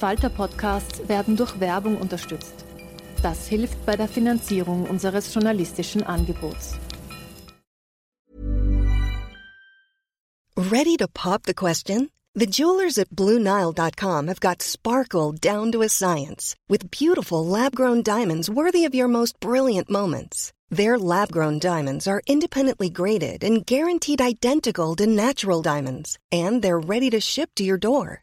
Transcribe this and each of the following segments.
Falter-Podcasts werden durch Werbung unterstützt. Das hilft bei der Finanzierung unseres journalistischen Angebots. Ready to pop the question? The jewelers at BlueNile.com have got sparkle down to a science with beautiful lab-grown diamonds worthy of your most brilliant moments. Their lab-grown diamonds are independently graded and guaranteed identical to natural diamonds, and they're ready to ship to your door.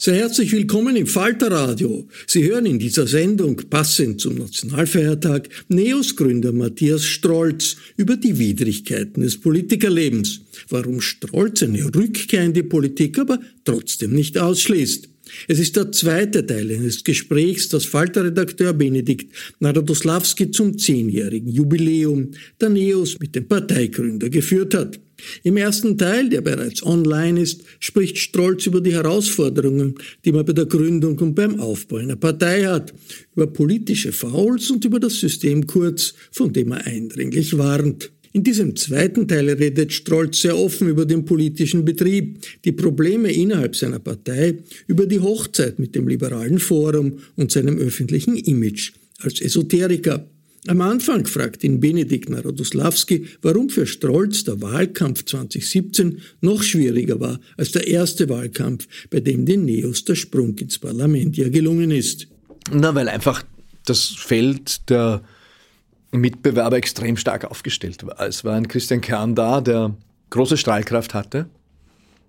Sehr herzlich willkommen im Falterradio. Sie hören in dieser Sendung, passend zum Nationalfeiertag, Neos Gründer Matthias Strolz über die Widrigkeiten des Politikerlebens, warum Strolz eine Rückkehr in die Politik aber trotzdem nicht ausschließt. Es ist der zweite Teil eines Gesprächs, das Falterredakteur Benedikt Narodoslawski zum zehnjährigen Jubiläum der Neos mit dem Parteigründer geführt hat. Im ersten Teil, der bereits online ist, spricht Strolz über die Herausforderungen, die man bei der Gründung und beim Aufbau einer Partei hat, über politische Fouls und über das System Kurz, von dem er eindringlich warnt. In diesem zweiten Teil redet Strolz sehr offen über den politischen Betrieb, die Probleme innerhalb seiner Partei, über die Hochzeit mit dem liberalen Forum und seinem öffentlichen Image als Esoteriker. Am Anfang fragt ihn Benedikt Narodoslawski, warum für Strolz der Wahlkampf 2017 noch schwieriger war als der erste Wahlkampf, bei dem den Neos der Sprung ins Parlament ja gelungen ist. Na, weil einfach das Feld der Mitbewerber extrem stark aufgestellt war. Es war ein Christian Kern da, der große Strahlkraft hatte,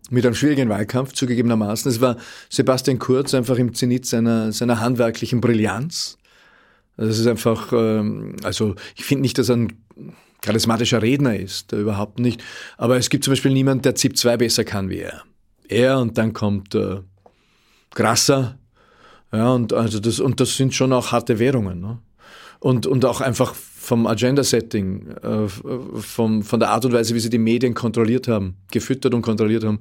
mit einem schwierigen Wahlkampf zugegebenermaßen. Es war Sebastian Kurz einfach im Zenit seiner, seiner handwerklichen Brillanz das ist einfach, ähm, also ich finde nicht, dass er ein charismatischer Redner ist, überhaupt nicht. Aber es gibt zum Beispiel niemanden, der ZIP 2 besser kann wie er. Er und dann kommt äh, Grasser. Ja, und also das, und das sind schon auch harte Währungen. Ne? Und, und auch einfach vom Agenda-Setting, äh, vom, von der Art und Weise, wie sie die Medien kontrolliert haben, gefüttert und kontrolliert haben.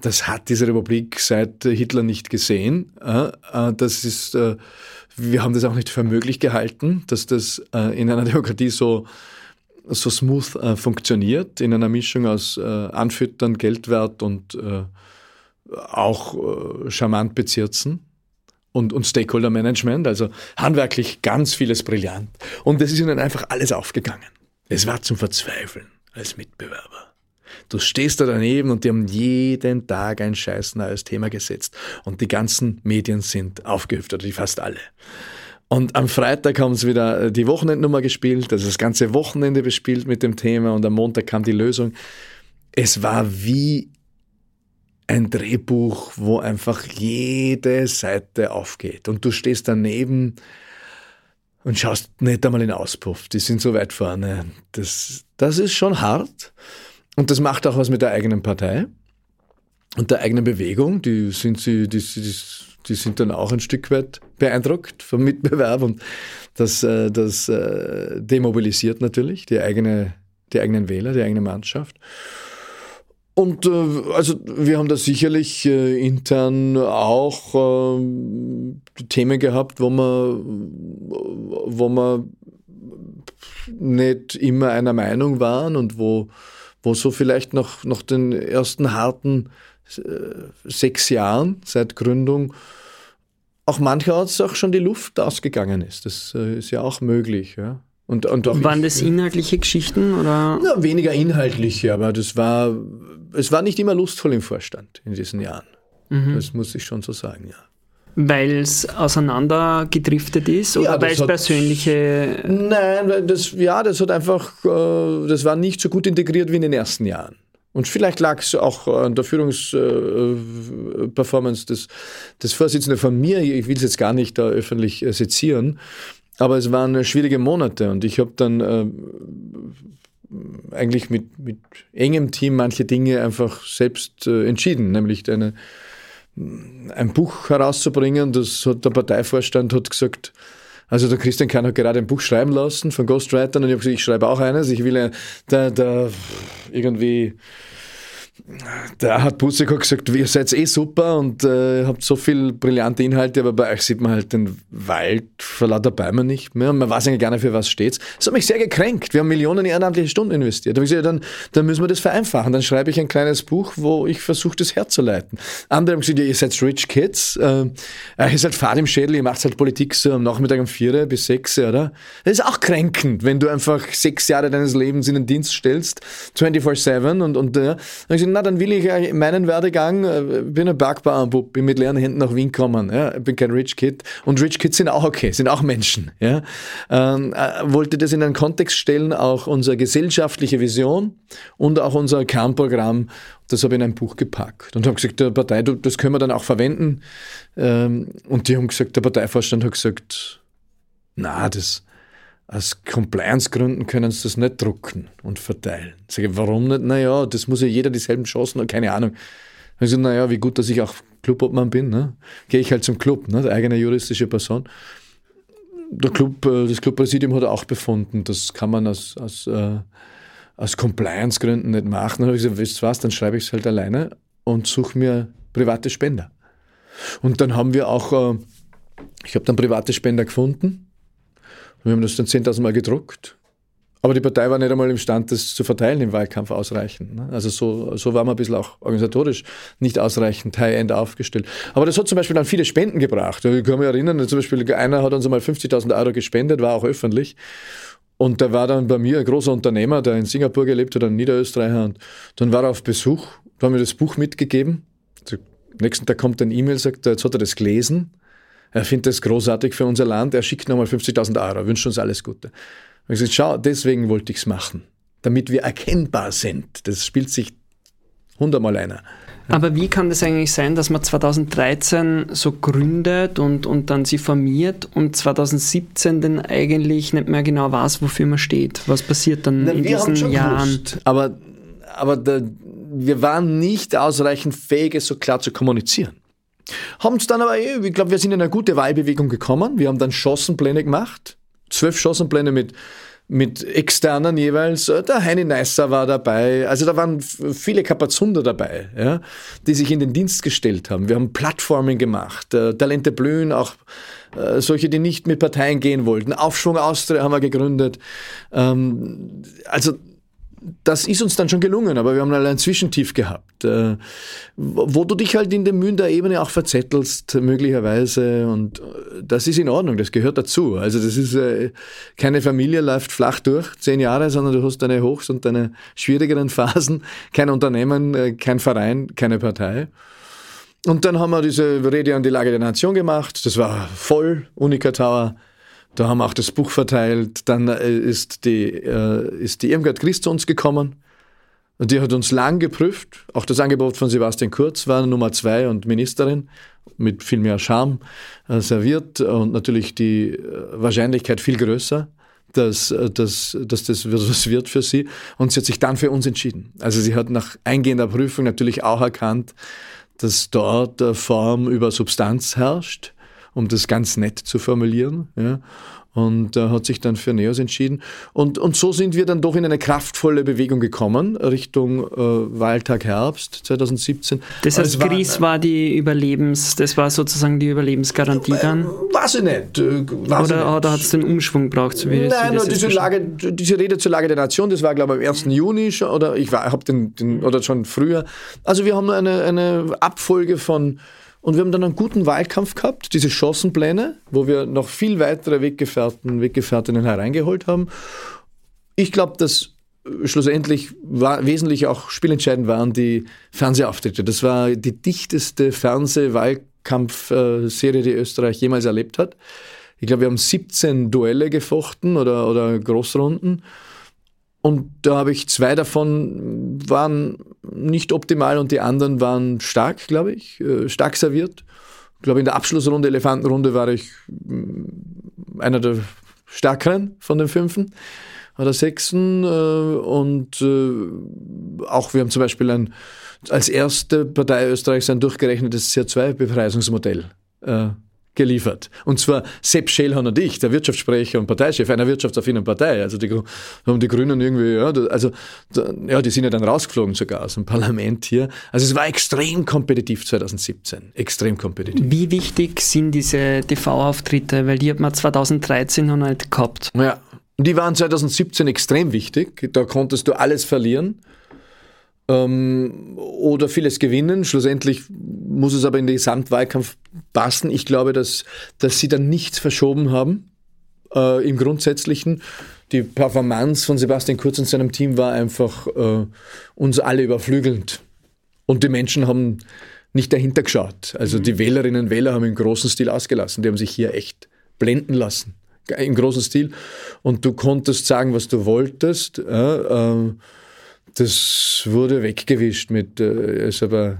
Das hat diese Republik seit Hitler nicht gesehen. Äh, äh das ist, äh, wir haben das auch nicht für möglich gehalten, dass das in einer Demokratie so, so smooth funktioniert, in einer Mischung aus Anfüttern, Geldwert und auch charmant bezirzen und, und Stakeholder Management, also handwerklich ganz vieles brillant. Und es ist ihnen einfach alles aufgegangen. Es war zum Verzweifeln als Mitbewerber. Du stehst da daneben und die haben jeden Tag ein scheiß neues Thema gesetzt. Und die ganzen Medien sind aufgehüpft, oder die fast alle. Und am Freitag haben sie wieder die Wochenendnummer gespielt, also das ganze Wochenende bespielt mit dem Thema und am Montag kam die Lösung. Es war wie ein Drehbuch, wo einfach jede Seite aufgeht und du stehst daneben und schaust nicht einmal in Auspuff. Die sind so weit vorne. Das, das ist schon hart. Und das macht auch was mit der eigenen Partei und der eigenen Bewegung. Die sind, sie, die, die, die sind dann auch ein Stück weit beeindruckt vom Mitbewerb und das, äh, das äh, demobilisiert natürlich die, eigene, die eigenen Wähler, die eigene Mannschaft. Und äh, also wir haben da sicherlich äh, intern auch äh, Themen gehabt, wo man, wo man nicht immer einer Meinung waren und wo, wo so vielleicht noch, noch den ersten harten äh, sechs Jahren seit Gründung auch mancherorts auch schon die Luft ausgegangen ist. Das äh, ist ja auch möglich. Ja. Und, und auch Waren ich, das inhaltliche Geschichten oder? Ja, weniger inhaltliche, aber das war, es war nicht immer lustvoll im Vorstand in diesen Jahren. Mhm. Das muss ich schon so sagen, ja. Weil es auseinandergedriftet ist oder ja, weil es persönliche. Nein, das, ja, das hat einfach, äh, das war nicht so gut integriert wie in den ersten Jahren. Und vielleicht lag es auch an der Führungsperformance äh, des, des Vorsitzenden von mir. Ich will es jetzt gar nicht da öffentlich äh, sezieren. Aber es waren schwierige Monate und ich habe dann äh, eigentlich mit, mit engem Team manche Dinge einfach selbst äh, entschieden, nämlich eine, ein Buch herauszubringen. Das hat der Parteivorstand hat gesagt, also der Christian Kahn hat gerade ein Buch schreiben lassen von Ghostwritern und ich habe gesagt, ich schreibe auch eines. Ich will da, da irgendwie da hat Buseko gesagt, ihr seid eh super und äh, habt so viel brillante Inhalte, aber bei euch sieht man halt den Wald vor lauter Bäumen nicht mehr und man weiß eigentlich gar nicht, für was steht. Das hat mich sehr gekränkt. Wir haben Millionen ehrenamtliche Stunden investiert. Da habe ich gesagt, dann, dann müssen wir das vereinfachen. Dann schreibe ich ein kleines Buch, wo ich versuche, das herzuleiten. Andere haben gesagt, ihr seid Rich Kids, äh, ihr seid Fahrt im Schädel, ihr macht halt Politik so am Nachmittag um vier bis sechs, oder? Das ist auch kränkend, wenn du einfach sechs Jahre deines Lebens in den Dienst stellst, 24-7 und, und äh, na, dann will ich meinen Werdegang, äh, bin ein Bergbauernbub, bin mit leeren Händen nach Wien gekommen, ja, bin kein Rich Kid. Und Rich Kids sind auch okay, sind auch Menschen, ja. Ähm, äh, wollte das in einen Kontext stellen, auch unsere gesellschaftliche Vision und auch unser Kernprogramm, das habe ich in ein Buch gepackt und habe gesagt, der Partei, das können wir dann auch verwenden. Ähm, und die haben gesagt, der Parteivorstand hat gesagt, na, das, aus Compliance-Gründen können sie das nicht drucken und verteilen. Ich sage, warum nicht? Naja, das muss ja jeder dieselben Chancen haben, keine Ahnung. Ich sage, naja, wie gut, dass ich auch Clubobmann bin, ne? gehe ich halt zum Club, ne? eigene juristische Person. Der Club, äh, das Clubpräsidium hat auch befunden, das kann man aus, aus, äh, aus Compliance-Gründen nicht machen. Dann habe ich gesagt, wisst was, dann schreibe ich es halt alleine und suche mir private Spender. Und dann haben wir auch, äh, ich habe dann private Spender gefunden wir haben das dann 10.000 Mal gedruckt. Aber die Partei war nicht einmal imstand, das zu verteilen im Wahlkampf ausreichend. Ne? Also so, so war man ein bisschen auch organisatorisch nicht ausreichend High-End aufgestellt. Aber das hat zum Beispiel dann viele Spenden gebracht. Ich kann mich erinnern, zum Beispiel einer hat uns einmal 50.000 Euro gespendet, war auch öffentlich. Und der war dann bei mir ein großer Unternehmer, der in Singapur gelebt hat, ein Niederösterreicher. Und dann war er auf Besuch, da haben wir das Buch mitgegeben. Am nächsten Tag kommt ein E-Mail, sagt er, jetzt hat er das gelesen. Er findet das großartig für unser Land. Er schickt nochmal 50.000 Euro, er wünscht uns alles Gute. Und ich gesagt, schau, deswegen wollte ich es machen. Damit wir erkennbar sind. Das spielt sich hundertmal einer. Aber wie kann das eigentlich sein, dass man 2013 so gründet und, und dann sie formiert und 2017 dann eigentlich nicht mehr genau weiß, wofür man steht? Was passiert dann Na, in diesen Jahren? Gewusst, aber aber der, wir waren nicht ausreichend fähig, es so klar zu kommunizieren. Haben es dann aber, eh, ich glaube, wir sind in eine gute Wahlbewegung gekommen. Wir haben dann Schossenpläne gemacht. Zwölf Schossenpläne mit, mit externen jeweils. Der Heini Neisser war dabei. Also da waren viele Kapazunder dabei, ja, die sich in den Dienst gestellt haben. Wir haben Plattformen gemacht. Äh, Talente blühen, auch äh, solche, die nicht mit Parteien gehen wollten. Aufschwung Austria haben wir gegründet. Ähm, also das ist uns dann schon gelungen, aber wir haben halt ein Zwischentief gehabt, äh, wo du dich halt in der Ebene auch verzettelst, möglicherweise. Und äh, das ist in Ordnung, das gehört dazu. Also das ist äh, keine Familie läuft flach durch, zehn Jahre, sondern du hast deine Hochs und deine schwierigeren Phasen. Kein Unternehmen, kein Verein, keine Partei. Und dann haben wir diese Rede an die Lage der Nation gemacht. Das war voll, Unica Tower da haben wir auch das Buch verteilt. Dann äh, ist die, äh, ist die Irmgard Christ zu uns gekommen. Und die hat uns lang geprüft. Auch das Angebot von Sebastian Kurz war Nummer zwei und Ministerin mit viel mehr Charme äh, serviert und natürlich die äh, Wahrscheinlichkeit viel größer, dass, äh, dass, dass das was wird für sie. Und sie hat sich dann für uns entschieden. Also sie hat nach eingehender Prüfung natürlich auch erkannt, dass dort Form über Substanz herrscht um das ganz nett zu formulieren. Ja und äh, hat sich dann für Neos entschieden. Und, und so sind wir dann doch in eine kraftvolle Bewegung gekommen, Richtung äh, Wahltag Herbst 2017. Das heißt, war, Gries war die Überlebens, das war sozusagen die Überlebensgarantie dann? Weiß ich nicht. Äh, weiß oder oder hat es den Umschwung gebraucht? So wie Nein, das diese, Lage, diese Rede zur Lage der Nation, das war glaube ich am 1. Juni schon, oder ich habe den, den, oder schon früher. Also wir haben eine, eine Abfolge von und wir haben dann einen guten Wahlkampf gehabt, diese Chancenpläne, wo wir noch viel weitere Weggefährten, Weggefährtinnen hereingeholt haben. Ich glaube, dass schlussendlich war, wesentlich auch spielentscheidend waren die Fernsehauftritte. Das war die dichteste Fernsehwahlkampfserie, die Österreich jemals erlebt hat. Ich glaube, wir haben 17 Duelle gefochten oder, oder Großrunden. Und da habe ich zwei davon waren nicht optimal und die anderen waren stark, glaube ich, äh, stark serviert. Ich glaube, in der Abschlussrunde, Elefantenrunde, war ich mm, einer der stärkeren von den fünfen oder sechsten. Äh, und äh, auch wir haben zum Beispiel ein, als erste Partei Österreichs ein durchgerechnetes CO2-Bepreisungsmodell geliefert. Und zwar Sepp Schellhorn und ich, der Wirtschaftssprecher und Parteichef einer wirtschaftsaffinen Partei. Also die haben die Grünen irgendwie, ja, also ja, die sind ja dann rausgeflogen sogar aus dem Parlament hier. Also es war extrem kompetitiv 2017, extrem kompetitiv. Wie wichtig sind diese TV-Auftritte? Weil die hat man 2013 noch nicht gehabt. Ja, die waren 2017 extrem wichtig. Da konntest du alles verlieren ähm, oder vieles gewinnen. Schlussendlich muss es aber in den Gesamtwahlkampf passen. Ich glaube, dass, dass sie dann nichts verschoben haben äh, im Grundsätzlichen. Die Performance von Sebastian Kurz und seinem Team war einfach äh, uns alle überflügelnd. Und die Menschen haben nicht dahinter geschaut. Also mhm. die Wählerinnen und Wähler haben im großen Stil ausgelassen. Die haben sich hier echt blenden lassen. Im großen Stil. Und du konntest sagen, was du wolltest. Äh, das wurde weggewischt mit, äh, ist aber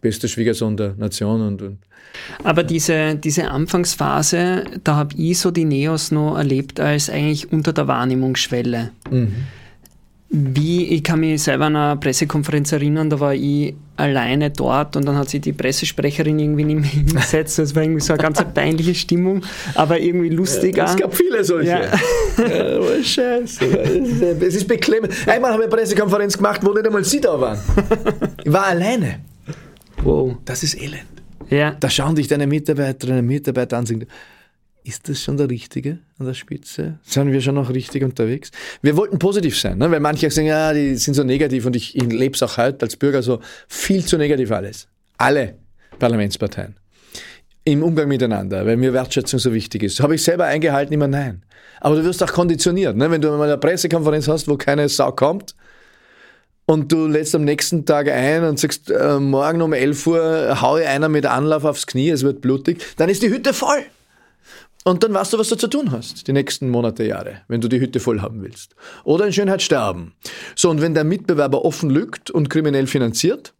bester Schwiegersohn der Nation und, und aber diese, diese Anfangsphase, da habe ich so die Neos noch erlebt als eigentlich unter der Wahrnehmungsschwelle. Mhm. Wie, ich kann mich selber an einer Pressekonferenz erinnern, da war ich alleine dort und dann hat sich die Pressesprecherin irgendwie nicht mehr hingesetzt. Das war irgendwie so eine ganz peinliche Stimmung, aber irgendwie lustig. Ja, es gab viele solche. Ja. ja oh, scheiße. Es ist beklemmend. Einmal haben wir eine Pressekonferenz gemacht, wo nicht einmal Sie da waren. Ich war alleine. Wow. Das ist elend. Ja. Da schauen dich deine Mitarbeiterinnen und Mitarbeiter an und sagen, ist das schon der Richtige an der Spitze? Sind wir schon noch richtig unterwegs? Wir wollten positiv sein, ne? weil manche sagen, ja, die sind so negativ und ich, ich lebe es auch heute als Bürger so viel zu negativ alles. Alle Parlamentsparteien. Im Umgang miteinander, weil mir Wertschätzung so wichtig ist. Habe ich selber eingehalten, immer nein. Aber du wirst auch konditioniert. Ne? Wenn du mal eine Pressekonferenz hast, wo keine Sau kommt, und du lädst am nächsten Tag ein und sagst, äh, morgen um 11 Uhr haue einer mit Anlauf aufs Knie, es wird blutig, dann ist die Hütte voll. Und dann weißt du, was du zu tun hast, die nächsten Monate, Jahre, wenn du die Hütte voll haben willst. Oder in Schönheit sterben. So, und wenn der Mitbewerber offen lügt und kriminell finanziert,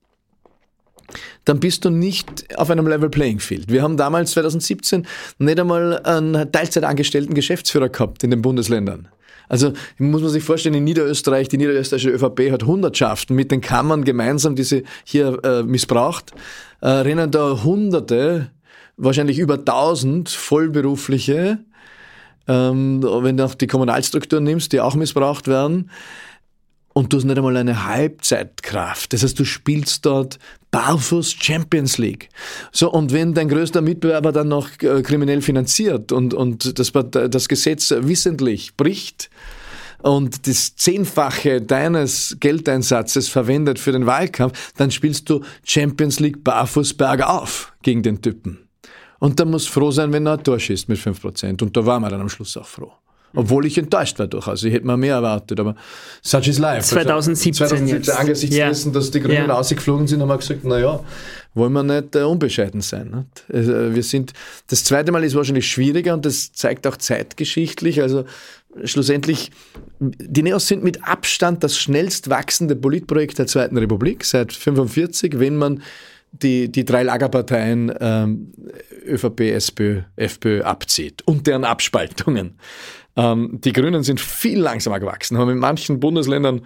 dann bist du nicht auf einem Level Playing Field. Wir haben damals 2017 nicht einmal einen Teilzeitangestellten Geschäftsführer gehabt in den Bundesländern. Also muss man sich vorstellen, in Niederösterreich, die niederösterreichische ÖVP hat Hundertschaften mit den Kammern gemeinsam, die sie hier äh, missbraucht, äh, rennen da Hunderte wahrscheinlich über 1000 Vollberufliche, ähm, wenn du auch die Kommunalstrukturen nimmst, die auch missbraucht werden. Und du hast nicht einmal eine Halbzeitkraft. Das heißt, du spielst dort barfuß Champions League. So, und wenn dein größter Mitbewerber dann noch äh, kriminell finanziert und, und das, das Gesetz wissentlich bricht, und das Zehnfache deines Geldeinsatzes verwendet für den Wahlkampf, dann spielst du Champions League barfuß bergauf gegen den Typen. Und da muss froh sein, wenn er ein Tor schießt mit 5%. Und da waren wir dann am Schluss auch froh. Obwohl ich enttäuscht war durchaus. Ich hätte mir mehr erwartet, aber such is life. 2017, also 2017 jetzt. angesichts ja. dessen, dass die Grünen ja. ausgeflogen sind, haben wir gesagt, naja, wollen wir nicht äh, unbescheiden sein. Nicht? Also, wir sind, das zweite Mal ist wahrscheinlich schwieriger und das zeigt auch zeitgeschichtlich. Also schlussendlich, die Neos sind mit Abstand das schnellst wachsende Politprojekt der Zweiten Republik seit 1945, wenn man die, die drei Lagerparteien ähm, ÖVP, SPÖ, FPÖ abzieht und deren Abspaltungen. Ähm, die Grünen sind viel langsamer gewachsen, haben in manchen Bundesländern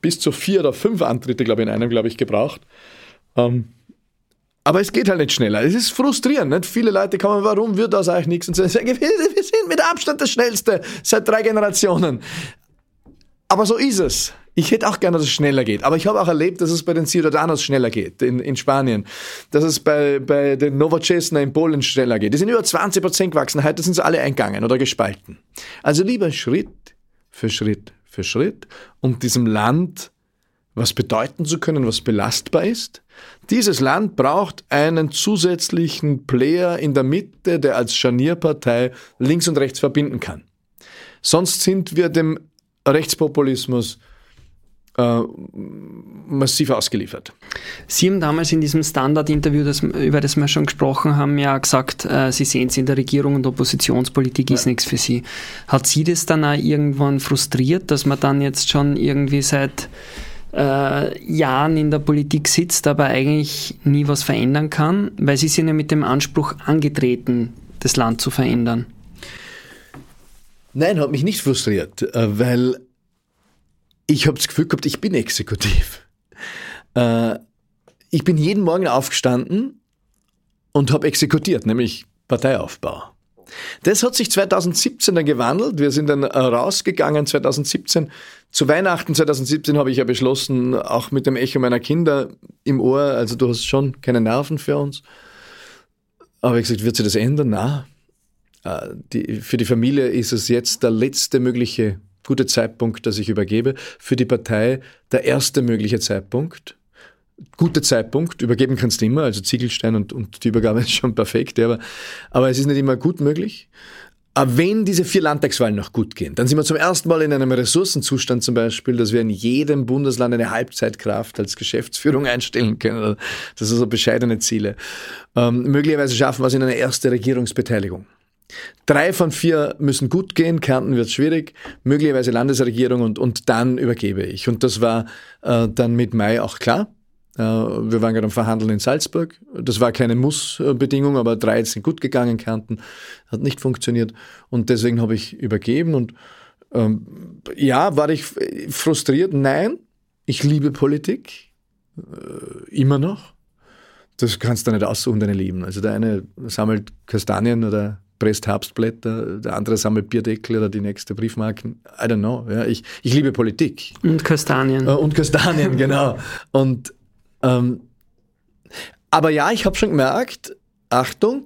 bis zu vier oder fünf Antritte, glaube ich, in einem, glaube ich, gebraucht. Ähm, Aber es geht halt nicht schneller. Es ist frustrierend. Nicht? Viele Leute kommen, warum wird das eigentlich nichts? Und sagen, wir sind mit Abstand das Schnellste seit drei Generationen. Aber so ist es. Ich hätte auch gerne, dass es schneller geht. Aber ich habe auch erlebt, dass es bei den Ciudadanos schneller geht in, in Spanien. Dass es bei, bei den Nowoczesna in Polen schneller geht. Die sind über 20 Prozent gewachsen. Heute sind sie alle eingegangen oder gespalten. Also lieber Schritt für Schritt für Schritt, um diesem Land was bedeuten zu können, was belastbar ist. Dieses Land braucht einen zusätzlichen Player in der Mitte, der als Scharnierpartei links und rechts verbinden kann. Sonst sind wir dem Rechtspopulismus äh, massiv ausgeliefert. Sie haben damals in diesem Standard-Interview, das, über das wir schon gesprochen haben, ja gesagt, äh, Sie sehen es in der Regierung und Oppositionspolitik ist nichts für Sie. Hat Sie das dann auch irgendwann frustriert, dass man dann jetzt schon irgendwie seit äh, Jahren in der Politik sitzt, aber eigentlich nie was verändern kann? Weil Sie sind ja mit dem Anspruch angetreten, das Land zu verändern. Nein, hat mich nicht frustriert, äh, weil ich habe das Gefühl gehabt, ich bin exekutiv. Äh, ich bin jeden Morgen aufgestanden und habe exekutiert, nämlich Parteiaufbau. Das hat sich 2017 dann gewandelt. Wir sind dann äh, rausgegangen 2017. Zu Weihnachten 2017 habe ich ja beschlossen, auch mit dem Echo meiner Kinder im Ohr, also du hast schon keine Nerven für uns. Aber ich gesagt, wird sich das ändern? Na, äh, die, für die Familie ist es jetzt der letzte mögliche gute Zeitpunkt, dass ich übergebe. Für die Partei der erste mögliche Zeitpunkt. Gute Zeitpunkt, übergeben kannst du immer, also Ziegelstein und, und die Übergabe ist schon perfekt, aber, aber es ist nicht immer gut möglich. Aber wenn diese vier Landtagswahlen noch gut gehen, dann sind wir zum ersten Mal in einem Ressourcenzustand zum Beispiel, dass wir in jedem Bundesland eine Halbzeitkraft als Geschäftsführung einstellen können. Das sind so bescheidene Ziele. Ähm, möglicherweise schaffen wir es in eine erste Regierungsbeteiligung. Drei von vier müssen gut gehen, Kärnten wird schwierig, möglicherweise Landesregierung und, und dann übergebe ich. Und das war äh, dann mit Mai auch klar. Äh, wir waren gerade am Verhandeln in Salzburg. Das war keine Muss-Bedingung, aber drei sind gut gegangen, Kärnten hat nicht funktioniert. Und deswegen habe ich übergeben. Und ähm, ja, war ich frustriert? Nein, ich liebe Politik. Äh, immer noch. Das kannst du nicht aussuchen, deine Lieben. Also der eine sammelt Kastanien oder presst Herbstblätter, der andere sammelt Bierdeckel oder die nächste Briefmarken. I don't know. Ja, ich, ich liebe Politik. Und Kastanien. Äh, und Kastanien, genau. Und ähm, aber ja, ich habe schon gemerkt, Achtung,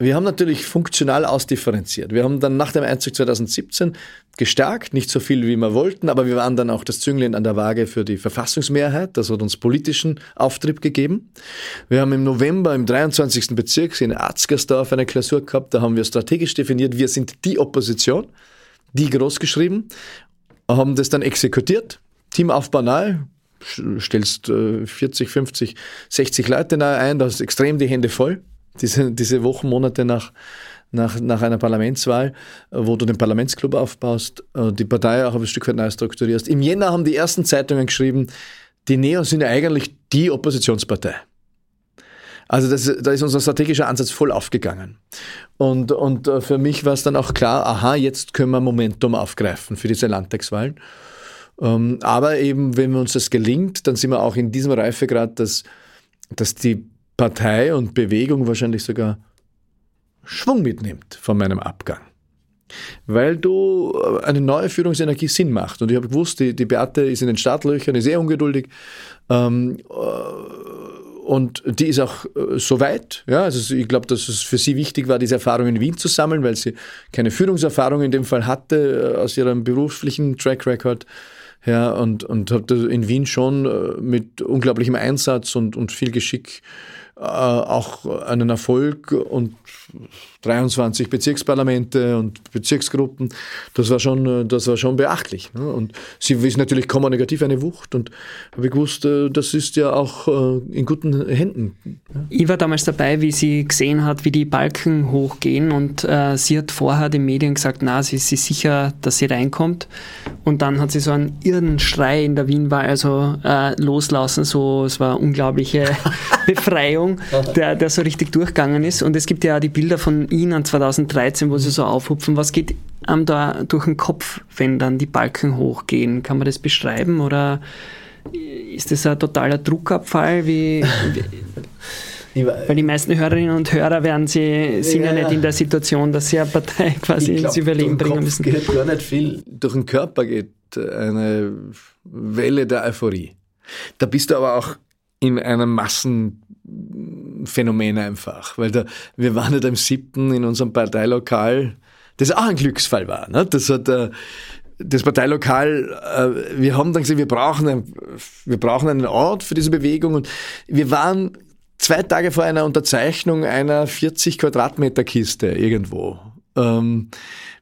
wir haben natürlich funktional ausdifferenziert. Wir haben dann nach dem Einzug 2017 gestärkt, nicht so viel wie wir wollten, aber wir waren dann auch das Züngeln an der Waage für die Verfassungsmehrheit. Das hat uns politischen Auftrieb gegeben. Wir haben im November im 23. Bezirk in Arzgersdorf eine Klausur gehabt. Da haben wir strategisch definiert, wir sind die Opposition, die großgeschrieben, haben das dann exekutiert. Teamaufbau nahe, stellst 40, 50, 60 Leute nahe ein, da ist extrem die Hände voll diese, diese Wochen, Monate nach, nach, nach einer Parlamentswahl, wo du den Parlamentsclub aufbaust, äh, die Partei auch ein Stück weit neu strukturierst. Im Jänner haben die ersten Zeitungen geschrieben, die Neos sind ja eigentlich die Oppositionspartei. Also das, da ist unser strategischer Ansatz voll aufgegangen. Und, und äh, für mich war es dann auch klar, aha, jetzt können wir Momentum aufgreifen für diese Landtagswahlen. Ähm, aber eben, wenn uns das gelingt, dann sind wir auch in diesem Reifegrad, dass, dass die Partei und Bewegung wahrscheinlich sogar Schwung mitnimmt von meinem Abgang. Weil du äh, eine neue Führungsenergie Sinn macht. Und ich habe gewusst, die, die Beate ist in den Startlöchern, ist sehr ungeduldig. Ähm, äh, und die ist auch äh, so weit. Ja, also ich glaube, dass es für sie wichtig war, diese Erfahrung in Wien zu sammeln, weil sie keine Führungserfahrung in dem Fall hatte aus ihrem beruflichen Track Record. Ja, und, und habe in Wien schon mit unglaublichem Einsatz und, und viel Geschick äh, auch einen Erfolg und 23 Bezirksparlamente und Bezirksgruppen, das war schon, äh, das war schon beachtlich. Ne? Und sie ist natürlich kommunikativ eine Wucht und habe gewusst, äh, das ist ja auch in guten Händen. Ich war damals dabei, wie sie gesehen hat, wie die Balken hochgehen und äh, sie hat vorher den Medien gesagt, na, sie ist sicher, dass sie reinkommt und dann hat sie so einen irren Schrei in der Wienwahl also äh, loslassen, so, es war unglaubliche Befreiung, der, der so richtig durchgegangen ist und es gibt ja die Bilder von Ihnen 2013, wo Sie so aufhupfen. Was geht einem da durch den Kopf, wenn dann die Balken hochgehen? Kann man das beschreiben oder ist das ein totaler Druckabfall? Wie, wie? Weil die meisten Hörerinnen und Hörer werden sie, sind ja, ja nicht in der Situation, dass sie eine Partei quasi glaub, ins Überleben bringen müssen. geht gar nicht viel. Durch den Körper geht eine Welle der Euphorie. Da bist du aber auch in einem Massenphänomen einfach. Weil da, wir waren ja am siebten in unserem Parteilokal, das auch ein Glücksfall war. Ne? Das hat äh, das Parteilokal, äh, wir haben dann gesagt, wir brauchen, ein, wir brauchen einen Ort für diese Bewegung und wir waren zwei Tage vor einer Unterzeichnung einer 40 Quadratmeter Kiste irgendwo. Ähm,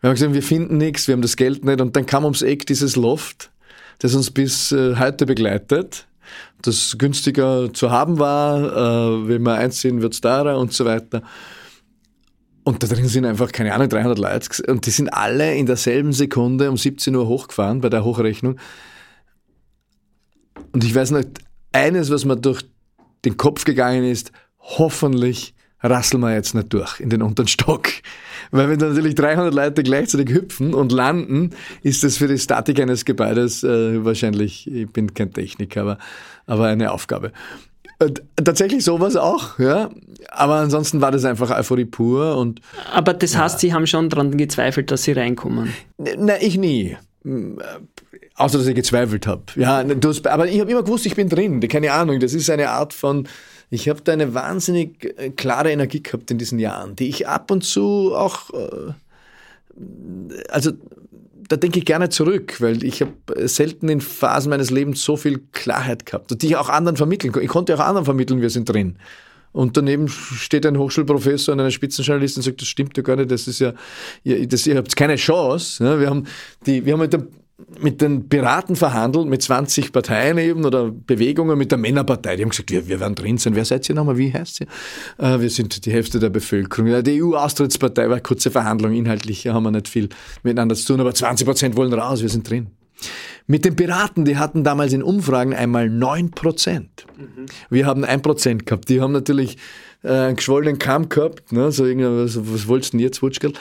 wir haben gesagt, wir finden nichts, wir haben das Geld nicht und dann kam ums Eck dieses Loft, das uns bis äh, heute begleitet das günstiger zu haben war, äh, wenn wir einziehen, wird's teurer und so weiter. Und da drin sind einfach, keine Ahnung, 300 Leute und die sind alle in derselben Sekunde um 17 Uhr hochgefahren bei der Hochrechnung. Und ich weiß nicht, eines, was mir durch den Kopf gegangen ist, hoffentlich rasseln wir jetzt nicht durch in den unteren Stock. Weil wenn natürlich 300 Leute gleichzeitig hüpfen und landen, ist das für die Statik eines Gebäudes äh, wahrscheinlich, ich bin kein Techniker, aber, aber eine Aufgabe. Und tatsächlich sowas auch, ja. Aber ansonsten war das einfach Euphorie pur und. Aber das heißt, ja. Sie haben schon daran gezweifelt, dass Sie reinkommen? Nein, ich nie. Außer, dass ich gezweifelt habe. Ja, aber ich habe immer gewusst, ich bin drin. Keine Ahnung. Das ist eine Art von, ich habe da eine wahnsinnig äh, klare Energie gehabt in diesen Jahren, die ich ab und zu auch, äh, also da denke ich gerne zurück, weil ich habe selten in Phasen meines Lebens so viel Klarheit gehabt die ich auch anderen vermitteln konnte. Ich konnte auch anderen vermitteln, wir sind drin. Und daneben steht ein Hochschulprofessor und ein Spitzenjournalist und sagt, das stimmt ja gar nicht, das ist ja, ihr, das, ihr habt keine Chance. Wir haben, die, wir haben der mit den Piraten verhandelt, mit 20 Parteien eben oder Bewegungen, mit der Männerpartei. Die haben gesagt, wir, wir werden drin sein. Wer seid ihr nochmal? Wie heißt ihr? Äh, wir sind die Hälfte der Bevölkerung. Die EU-Austrittspartei war kurze Verhandlung, inhaltlich haben wir nicht viel miteinander zu tun, aber 20 Prozent wollen raus, wir sind drin. Mit den Piraten, die hatten damals in Umfragen einmal 9 Prozent. Mhm. Wir haben 1 Prozent gehabt. Die haben natürlich äh, einen geschwollenen Kamm gehabt, ne? so irgendwas, was wolltest du denn jetzt, Wutschgel?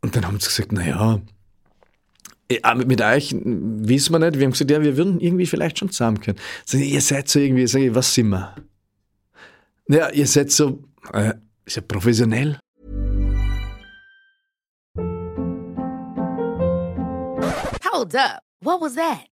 Und dann haben sie gesagt, na ja, ja, mit euch wissen wir nicht. Wir haben gesagt, ja, wir würden irgendwie vielleicht schon zusammen können. Ich, ihr seid so irgendwie, sag ich, was sind wir? Ja, ihr seid so, äh, ist ja professionell. Hold up. What was that?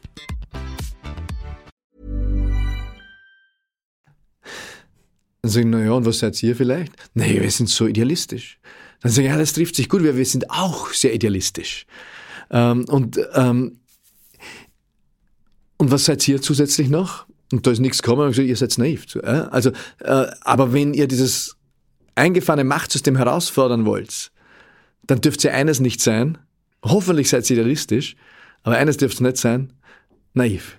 Dann sagen, naja, und was seid ihr vielleicht? Naja, wir sind so idealistisch. Dann sagen, ja, das trifft sich gut, wir, wir sind auch sehr idealistisch. Ähm, und, ähm, und was seid ihr zusätzlich noch? Und da ist nichts gekommen, und gesagt, ihr seid naiv. Also, äh, aber wenn ihr dieses eingefahrene Machtsystem herausfordern wollt, dann dürft ihr eines nicht sein, hoffentlich seid ihr idealistisch, aber eines dürft ihr nicht sein, naiv.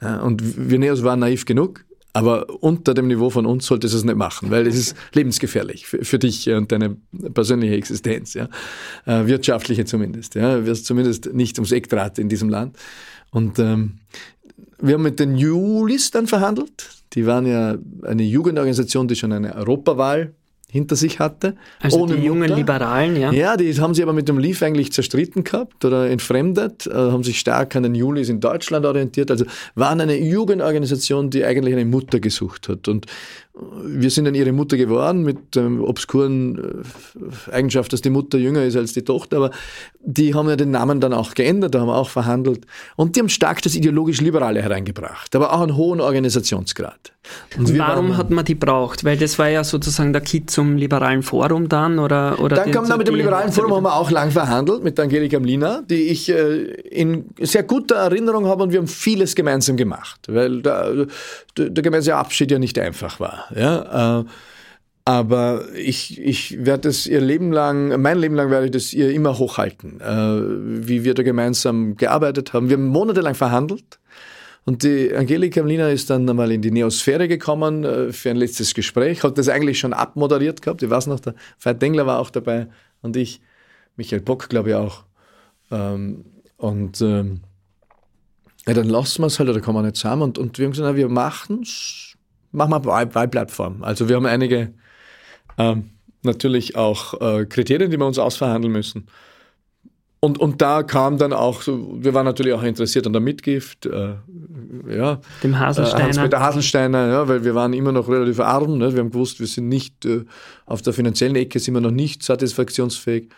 Ja, und wir Neos waren naiv genug, aber unter dem Niveau von uns solltest du es nicht machen, weil es ist lebensgefährlich für, für dich und deine persönliche Existenz, ja. Äh, wirtschaftliche zumindest, ja. Du wirst zumindest nicht ums Eckdraht in diesem Land. Und ähm, wir haben mit den Julis dann verhandelt. Die waren ja eine Jugendorganisation, die schon eine Europawahl hinter sich hatte. Also ohne die jungen Mutter. Liberalen, ja. Ja, die haben sie aber mit dem Leaf eigentlich zerstritten gehabt oder entfremdet, äh, haben sich stark an den Julis in Deutschland orientiert. Also waren eine Jugendorganisation, die eigentlich eine Mutter gesucht hat. Und wir sind dann ihre Mutter geworden mit ähm, obskuren äh, Eigenschaft, dass die Mutter jünger ist als die Tochter, aber die haben ja den Namen dann auch geändert, da haben wir auch verhandelt und die haben stark das ideologisch-liberale hereingebracht, aber auch einen hohen Organisationsgrad. Und Warum waren, hat man die braucht? Weil das war ja sozusagen der Kit zum liberalen Forum dann oder oder Dann kam dann mit dem liberalen Forum haben wir auch lang verhandelt mit Angelika Mlina, die ich äh, in sehr guter Erinnerung habe und wir haben vieles gemeinsam gemacht, weil der, der gemeinsame Abschied ja nicht einfach war. Ja, äh, aber ich, ich werde es ihr Leben lang, mein Leben lang werde ich das ihr immer hochhalten, äh, wie wir da gemeinsam gearbeitet haben. Wir haben monatelang verhandelt. Und die Angelika Mlina ist dann einmal in die Neosphäre gekommen äh, für ein letztes Gespräch, hat das eigentlich schon abmoderiert gehabt. Ich weiß noch, der Veit Dengler war auch dabei und ich, Michael Bock, glaube ich auch. Ähm, und ähm, ja, dann lassen wir es halt oder kommen wir nicht zusammen. Und, und wir haben gesagt, na, wir machen machen wir eine Wahlplattform. Also wir haben einige ähm, natürlich auch äh, Kriterien, die wir uns ausverhandeln müssen. Und, und da kam dann auch, so, wir waren natürlich auch interessiert an der Mitgift, äh, ja. Dem Haselsteiner. Äh, der Haselsteiner, ja, weil wir waren immer noch relativ arm, ne? wir haben gewusst, wir sind nicht, äh, auf der finanziellen Ecke sind wir noch nicht satisfaktionsfähig.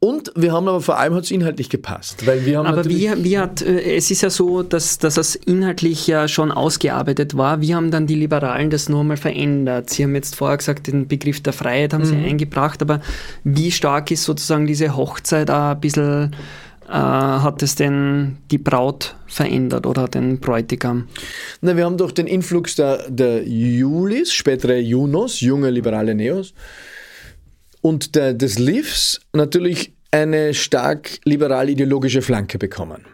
Und wir haben aber vor allem hat es inhaltlich gepasst. Weil wir haben aber wie, wie hat, äh, es ist ja so, dass, dass das inhaltlich ja schon ausgearbeitet war. Wie haben dann die Liberalen das nochmal verändert? Sie haben jetzt vorher gesagt, den Begriff der Freiheit haben mhm. Sie eingebracht, aber wie stark ist sozusagen diese Hochzeit auch ein bisschen, äh, hat es denn die Braut verändert oder den Bräutigam? Na, wir haben durch den Influx der, der Julis, spätere Junos, junge liberale Neos, und der, des LIFs natürlich eine stark liberal-ideologische Flanke bekommen.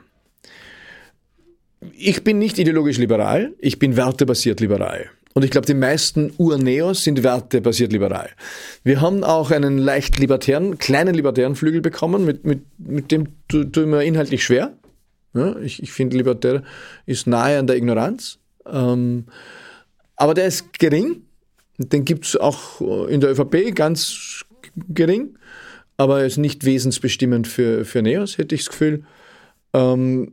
Ich bin nicht ideologisch liberal, ich bin wertebasiert liberal. Und ich glaube, die meisten Urneos sind wertebasiert liberal. Wir haben auch einen leicht libertären, kleinen libertären Flügel bekommen, mit, mit, mit dem tun wir inhaltlich schwer. Ja, ich, ich finde, libertär ist nahe an der Ignoranz. Ähm, aber der ist gering. Den gibt es auch in der ÖVP ganz gering, aber ist nicht wesensbestimmend für, für Neos, hätte ich das Gefühl. Ähm,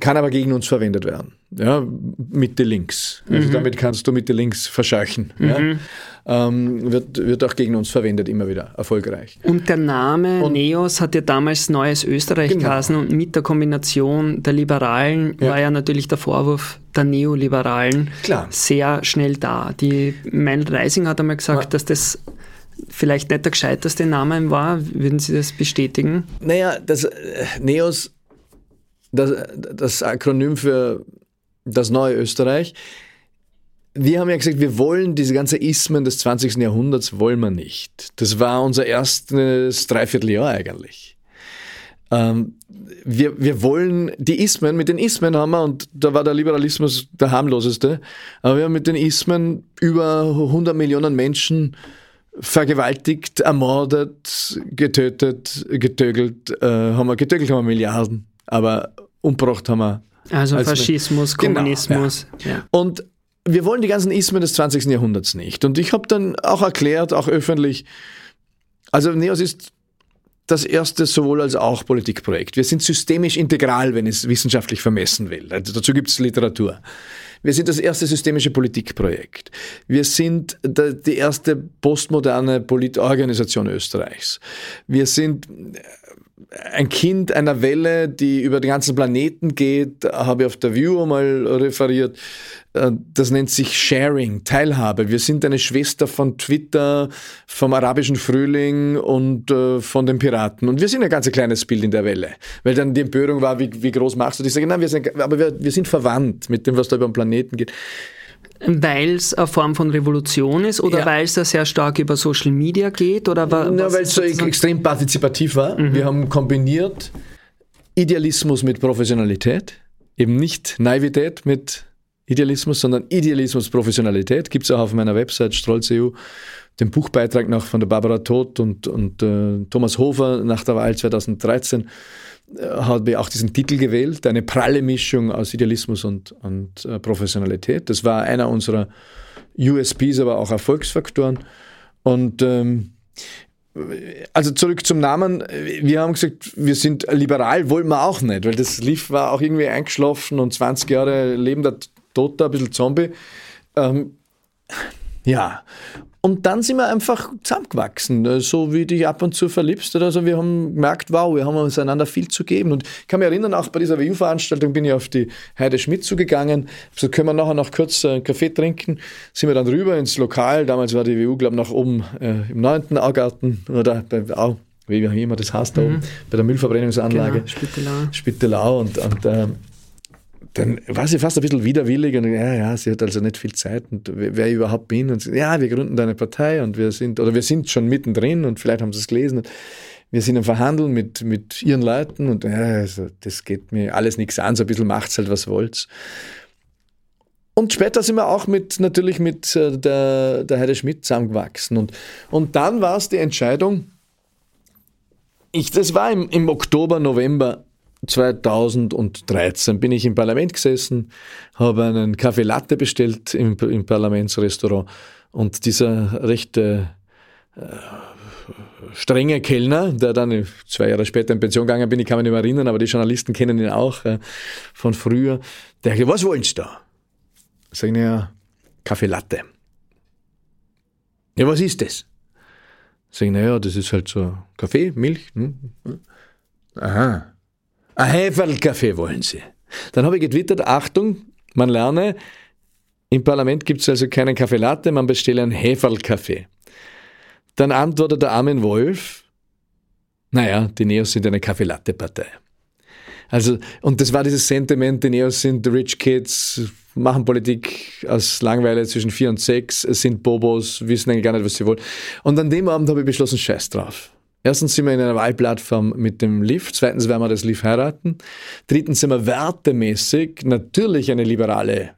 kann aber gegen uns verwendet werden. Ja, Mitte links. Also mhm. damit kannst du Mitte links verscheuchen. Mhm. Ja. Ähm, wird, wird auch gegen uns verwendet, immer wieder erfolgreich. Und der Name und Neos hat ja damals Neues Österreich genau. geheißen und mit der Kombination der Liberalen ja. war ja natürlich der Vorwurf der Neoliberalen Klar. sehr schnell da. Die Mein Reising hat einmal gesagt, ja. dass das vielleicht nicht der gescheiterste Name war. Würden Sie das bestätigen? Naja, das äh, NEOS, das, das Akronym für das neue Österreich, wir haben ja gesagt, wir wollen diese ganze Ismen des 20. Jahrhunderts, wollen wir nicht. Das war unser erstes Dreivierteljahr eigentlich. Ähm, wir, wir wollen die Ismen, mit den Ismen haben wir, und da war der Liberalismus der harmloseste, aber wir haben mit den Ismen über 100 Millionen Menschen vergewaltigt, ermordet, getötet, getögelt, äh, haben wir getögelt haben wir Milliarden, aber umgebracht haben wir. Also als Faschismus, genau, Kommunismus. Ja. Ja. Und wir wollen die ganzen Ismen des 20. Jahrhunderts nicht. Und ich habe dann auch erklärt, auch öffentlich, also Neos ist das erste sowohl als auch Politikprojekt. Wir sind systemisch integral, wenn es wissenschaftlich vermessen will. Also dazu gibt es Literatur. Wir sind das erste systemische Politikprojekt. Wir sind die erste postmoderne Politorganisation Österreichs. Wir sind ein Kind einer Welle, die über den ganzen Planeten geht, habe ich auf der View mal referiert. Äh, das nennt sich Sharing, Teilhabe. Wir sind eine Schwester von Twitter, vom arabischen Frühling und äh, von den Piraten. Und wir sind ein ganz kleines Bild in der Welle. Weil dann die Empörung war, wie, wie groß machst du das? Ich sage, nein, wir sind, aber wir, wir sind verwandt mit dem, was da über den Planeten geht. Weil es eine Form von Revolution ist oder ja. weil es da sehr stark über Social Media geht? Oder ja, weil es so extrem partizipativ war. Mhm. Wir haben kombiniert Idealismus mit Professionalität, eben nicht Naivität mit Idealismus, sondern Idealismus, Professionalität. Gibt es auch auf meiner Website strolz.eu den Buchbeitrag noch von der Barbara Todt und, und äh, Thomas Hofer nach der Wahl 2013 äh, habe ich auch diesen Titel gewählt, eine pralle Mischung aus Idealismus und, und äh, Professionalität. Das war einer unserer USPs, aber auch Erfolgsfaktoren. Und ähm, also zurück zum Namen. Wir haben gesagt, wir sind liberal, wollen wir auch nicht, weil das Lief war auch irgendwie eingeschlafen und 20 Jahre lebender Toter, ein bisschen Zombie. Ähm, ja, und dann sind wir einfach zusammengewachsen, äh, so wie dich ab und zu verliebst. Also wir haben gemerkt, wow, wir haben uns einander viel zu geben. Und ich kann mich erinnern, auch bei dieser WU-Veranstaltung bin ich auf die Heide Schmidt zugegangen. So können wir nachher noch kurz einen Kaffee trinken. Sind wir dann rüber ins Lokal. Damals war die WU, glaube ich, nach oben äh, im 9. Augarten oder bei Au, wie immer das heißt da mhm. oben, bei der Müllverbrennungsanlage. Genau, Spittelau. Spittelau. Und, und äh, dann war sie fast ein bisschen widerwillig und ja, ja, sie hat also nicht viel Zeit und wer ich überhaupt bin und ja, wir gründen da eine Partei und wir sind, oder wir sind schon mittendrin und vielleicht haben sie es gelesen und wir sind im Verhandeln mit, mit ihren Leuten und ja, also das geht mir alles nichts an, so ein bisschen macht's halt, was wollt's. Und später sind wir auch mit, natürlich mit äh, der, der Heide Schmidt zusammengewachsen und, und dann war es die Entscheidung, ich, das war im, im Oktober, November 2013 bin ich im Parlament gesessen, habe einen Kaffee Latte bestellt im, im Parlamentsrestaurant und dieser rechte äh, strenge Kellner, der dann zwei Jahre später in Pension gegangen bin, ich kann mich nicht mehr erinnern, aber die Journalisten kennen ihn auch äh, von früher, der sagt, was wollen Sie da? Sagen ja, Kaffee Latte. Ja, was ist das? Sagen, naja, das ist halt so Kaffee, Milch. Hm? Aha. Ein Heferlkaffee wollen Sie. Dann habe ich getwittert, Achtung, man lerne, im Parlament gibt es also keinen Kaffee Latte, man bestelle einen Heferlkaffee. Dann antwortet der Armin Wolf, naja, die Neos sind eine Kaffee Latte Partei. Also, und das war dieses Sentiment, die Neos sind the rich kids, machen Politik aus Langweile zwischen vier und sechs, sind Bobos, wissen eigentlich gar nicht, was sie wollen. Und an dem Abend habe ich beschlossen, scheiß drauf. Erstens sind wir in einer Wahlplattform mit dem LIF, zweitens werden wir das LIF heiraten, drittens sind wir wertemäßig natürlich eine liberale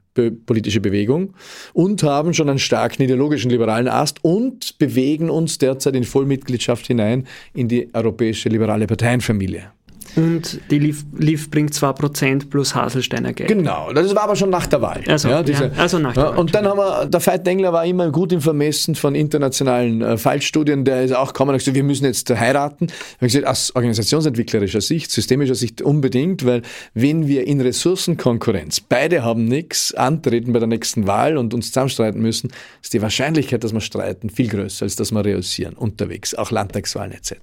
politische Bewegung und haben schon einen starken ideologischen liberalen Ast und bewegen uns derzeit in Vollmitgliedschaft hinein in die europäische liberale Parteienfamilie. Und die Lief, Lief bringt 2% plus Haselsteiner Geld. Genau, das war aber schon nach der Wahl. Also, ja, diese, ja, also nach der Wahl. Und dann haben wir, der Veit Engler war immer gut im Vermessen von internationalen äh, Fallstudien, der ist auch gekommen und hat gesagt, wir müssen jetzt heiraten. Ich habe gesagt, aus organisationsentwicklerischer Sicht, systemischer Sicht unbedingt, weil wenn wir in Ressourcenkonkurrenz, beide haben nichts, antreten bei der nächsten Wahl und uns zusammenstreiten müssen, ist die Wahrscheinlichkeit, dass wir streiten, viel größer, als dass wir reüssieren unterwegs, auch Landtagswahlen etc.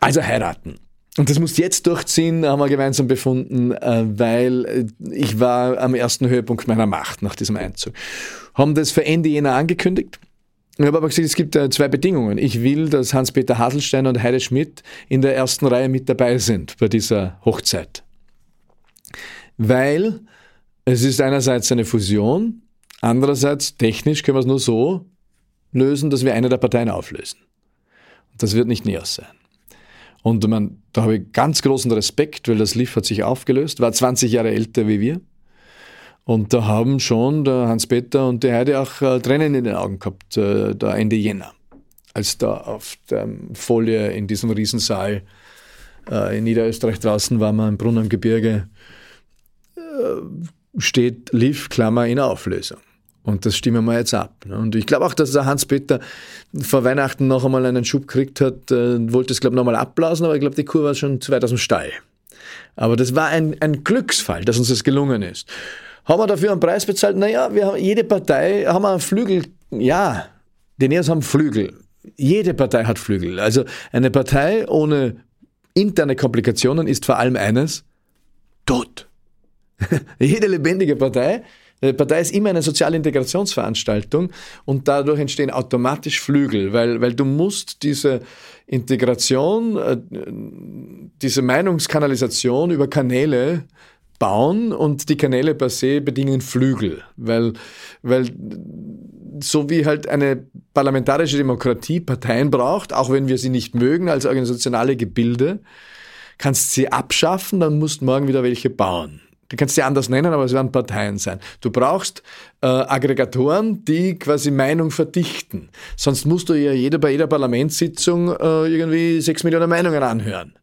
Also heiraten. Und das musst jetzt durchziehen, haben wir gemeinsam befunden, äh, weil äh, ich war am ersten Höhepunkt meiner Macht nach diesem Einzug. Haben das für Ende Jänner angekündigt. Ich habe aber gesagt, es gibt äh, zwei Bedingungen. Ich will, dass Hans-Peter Haselstein und Heide Schmidt in der ersten Reihe mit dabei sind bei dieser Hochzeit. Weil es ist einerseits eine Fusion, andererseits technisch können wir es nur so lösen, dass wir eine der Parteien auflösen. Das wird nicht näher sein. Und man, da habe ich ganz großen Respekt, weil das LIF hat sich aufgelöst, war 20 Jahre älter wie wir. Und da haben schon der Hans-Peter und die Heide auch äh, Tränen in den Augen gehabt, äh, da Ende Jänner. Als da auf der Folie in diesem Riesensaal äh, in Niederösterreich draußen war man im Brunnen im Gebirge, äh, steht LIF, Klammer, in Auflösung. Und das stimmen wir jetzt ab. Ne? Und ich glaube auch, dass der Hans-Peter vor Weihnachten noch einmal einen Schub gekriegt hat, äh, wollte es, glaube ich, noch einmal abblasen, aber ich glaube, die Kur war schon zu weit aus dem Stall. Aber das war ein, ein Glücksfall, dass uns das gelungen ist. Haben wir dafür einen Preis bezahlt? Naja, wir haben, jede Partei haben einen Flügel. Ja, die Neos haben Flügel. Jede Partei hat Flügel. Also eine Partei ohne interne Komplikationen ist vor allem eines, tot. Jede lebendige Partei eine Partei ist immer eine soziale Integrationsveranstaltung und dadurch entstehen automatisch Flügel, weil, weil du musst diese Integration, äh, diese Meinungskanalisation über Kanäle bauen und die Kanäle per se bedingen Flügel, weil, weil so wie halt eine parlamentarische Demokratie Parteien braucht, auch wenn wir sie nicht mögen als organisationale Gebilde, kannst sie abschaffen, dann musst morgen wieder welche bauen. Du kannst sie anders nennen, aber es werden Parteien sein. Du brauchst äh, Aggregatoren, die quasi Meinung verdichten. Sonst musst du ja jeder bei jeder Parlamentssitzung äh, irgendwie sechs Millionen Meinungen anhören.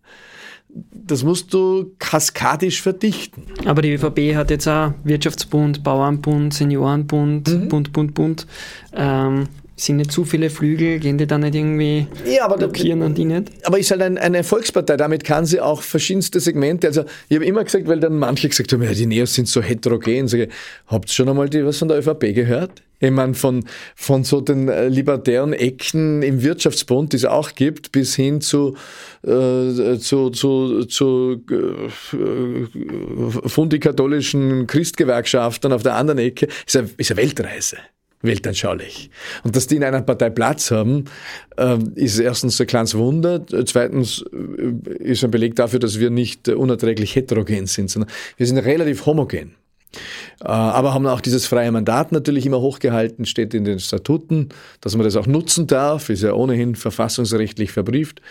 Das musst du kaskadisch verdichten. Aber die ÖVP hat jetzt auch Wirtschaftsbund, Bauernbund, Seniorenbund, mhm. Bund, Bund, Bund. Ähm, sind nicht zu viele Flügel, gehen die da nicht irgendwie ja, aber blockieren da, an die nicht? Aber ist halt ein, eine Volkspartei, damit kann sie auch verschiedenste Segmente, also ich habe immer gesagt, weil dann manche gesagt haben, ja, die Neos sind so heterogen, sage habt ihr schon einmal die, was von der ÖVP gehört? Ich meine, von, von so den äh, libertären Ecken im Wirtschaftsbund, die es auch gibt, bis hin zu, äh, zu, zu, zu äh, fundikatholischen Christgewerkschaftern auf der anderen Ecke, ist eine, ist eine Weltreise weltanschaulich. Und dass die in einer Partei Platz haben, ähm, ist erstens ein kleines Wunder. Zweitens äh, ist ein Beleg dafür, dass wir nicht unerträglich heterogen sind, sondern wir sind relativ homogen. Äh, aber haben auch dieses freie Mandat natürlich immer hochgehalten, steht in den Statuten, dass man das auch nutzen darf, ist ja ohnehin verfassungsrechtlich verbrieft.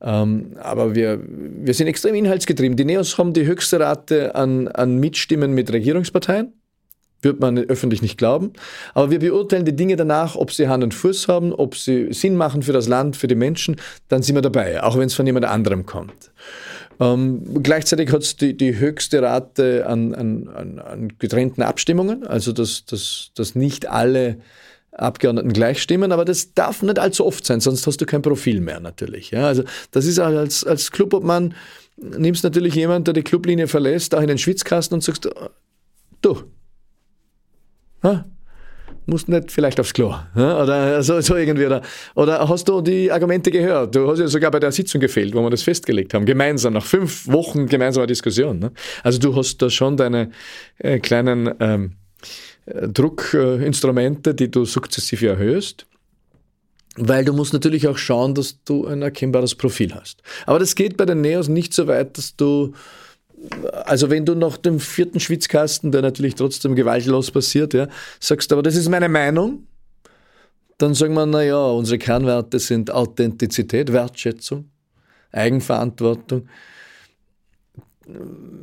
Ähm, aber wir, wir sind extrem inhaltsgetrieben. Die Neos haben die höchste Rate an, an Mitstimmen mit Regierungsparteien. Wird man öffentlich nicht glauben. Aber wir beurteilen die Dinge danach, ob sie Hand und Fuß haben, ob sie Sinn machen für das Land, für die Menschen, dann sind wir dabei, auch wenn es von jemand anderem kommt. Ähm, gleichzeitig hat es die, die höchste Rate an, an, an, getrennten Abstimmungen, also dass, dass, dass nicht alle Abgeordneten gleich stimmen, aber das darf nicht allzu oft sein, sonst hast du kein Profil mehr natürlich. Ja, also das ist als, als Clubobmann, nimmst natürlich jemand, der die Clublinie verlässt, auch in den Schwitzkasten und sagst, du, ha, musst nicht vielleicht aufs Klo. Oder so, so irgendwie. Oder, oder hast du die Argumente gehört? Du hast ja sogar bei der Sitzung gefehlt, wo wir das festgelegt haben. Gemeinsam, nach fünf Wochen gemeinsamer Diskussion. Ne? Also du hast da schon deine äh, kleinen ähm, äh, Druckinstrumente, die du sukzessive erhöhst. Weil du musst natürlich auch schauen, dass du ein erkennbares Profil hast. Aber das geht bei den Neos nicht so weit, dass du also wenn du nach dem vierten Schwitzkasten, der natürlich trotzdem gewaltlos passiert, ja, sagst, aber das ist meine Meinung, dann sagen wir, naja, unsere Kernwerte sind Authentizität, Wertschätzung, Eigenverantwortung,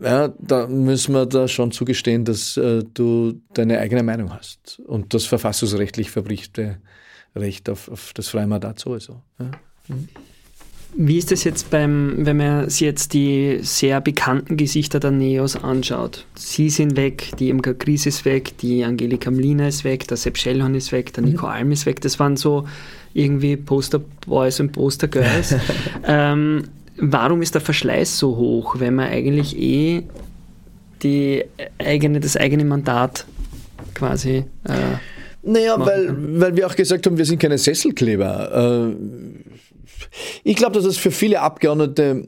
ja, da müssen wir da schon zugestehen, dass äh, du deine eigene Meinung hast und das verfassungsrechtlich verbriefte Recht auf, auf das freie Mandat sowieso. Ja. Mhm. Wie ist das jetzt beim, wenn man sich jetzt die sehr bekannten Gesichter der Neos anschaut? Sie sind weg, die Imka Gries ist weg, die Angelika Mlina ist weg, der Sepp Schellhorn ist weg, der Nico mhm. Alm ist weg. Das waren so irgendwie Poster-Boys und Poster-Girls. ähm, warum ist der Verschleiß so hoch, wenn man eigentlich eh die eigene, das eigene Mandat quasi. Äh, naja, weil, weil wir auch gesagt haben, wir sind keine Sesselkleber. Äh, ich glaube, dass es für viele Abgeordnete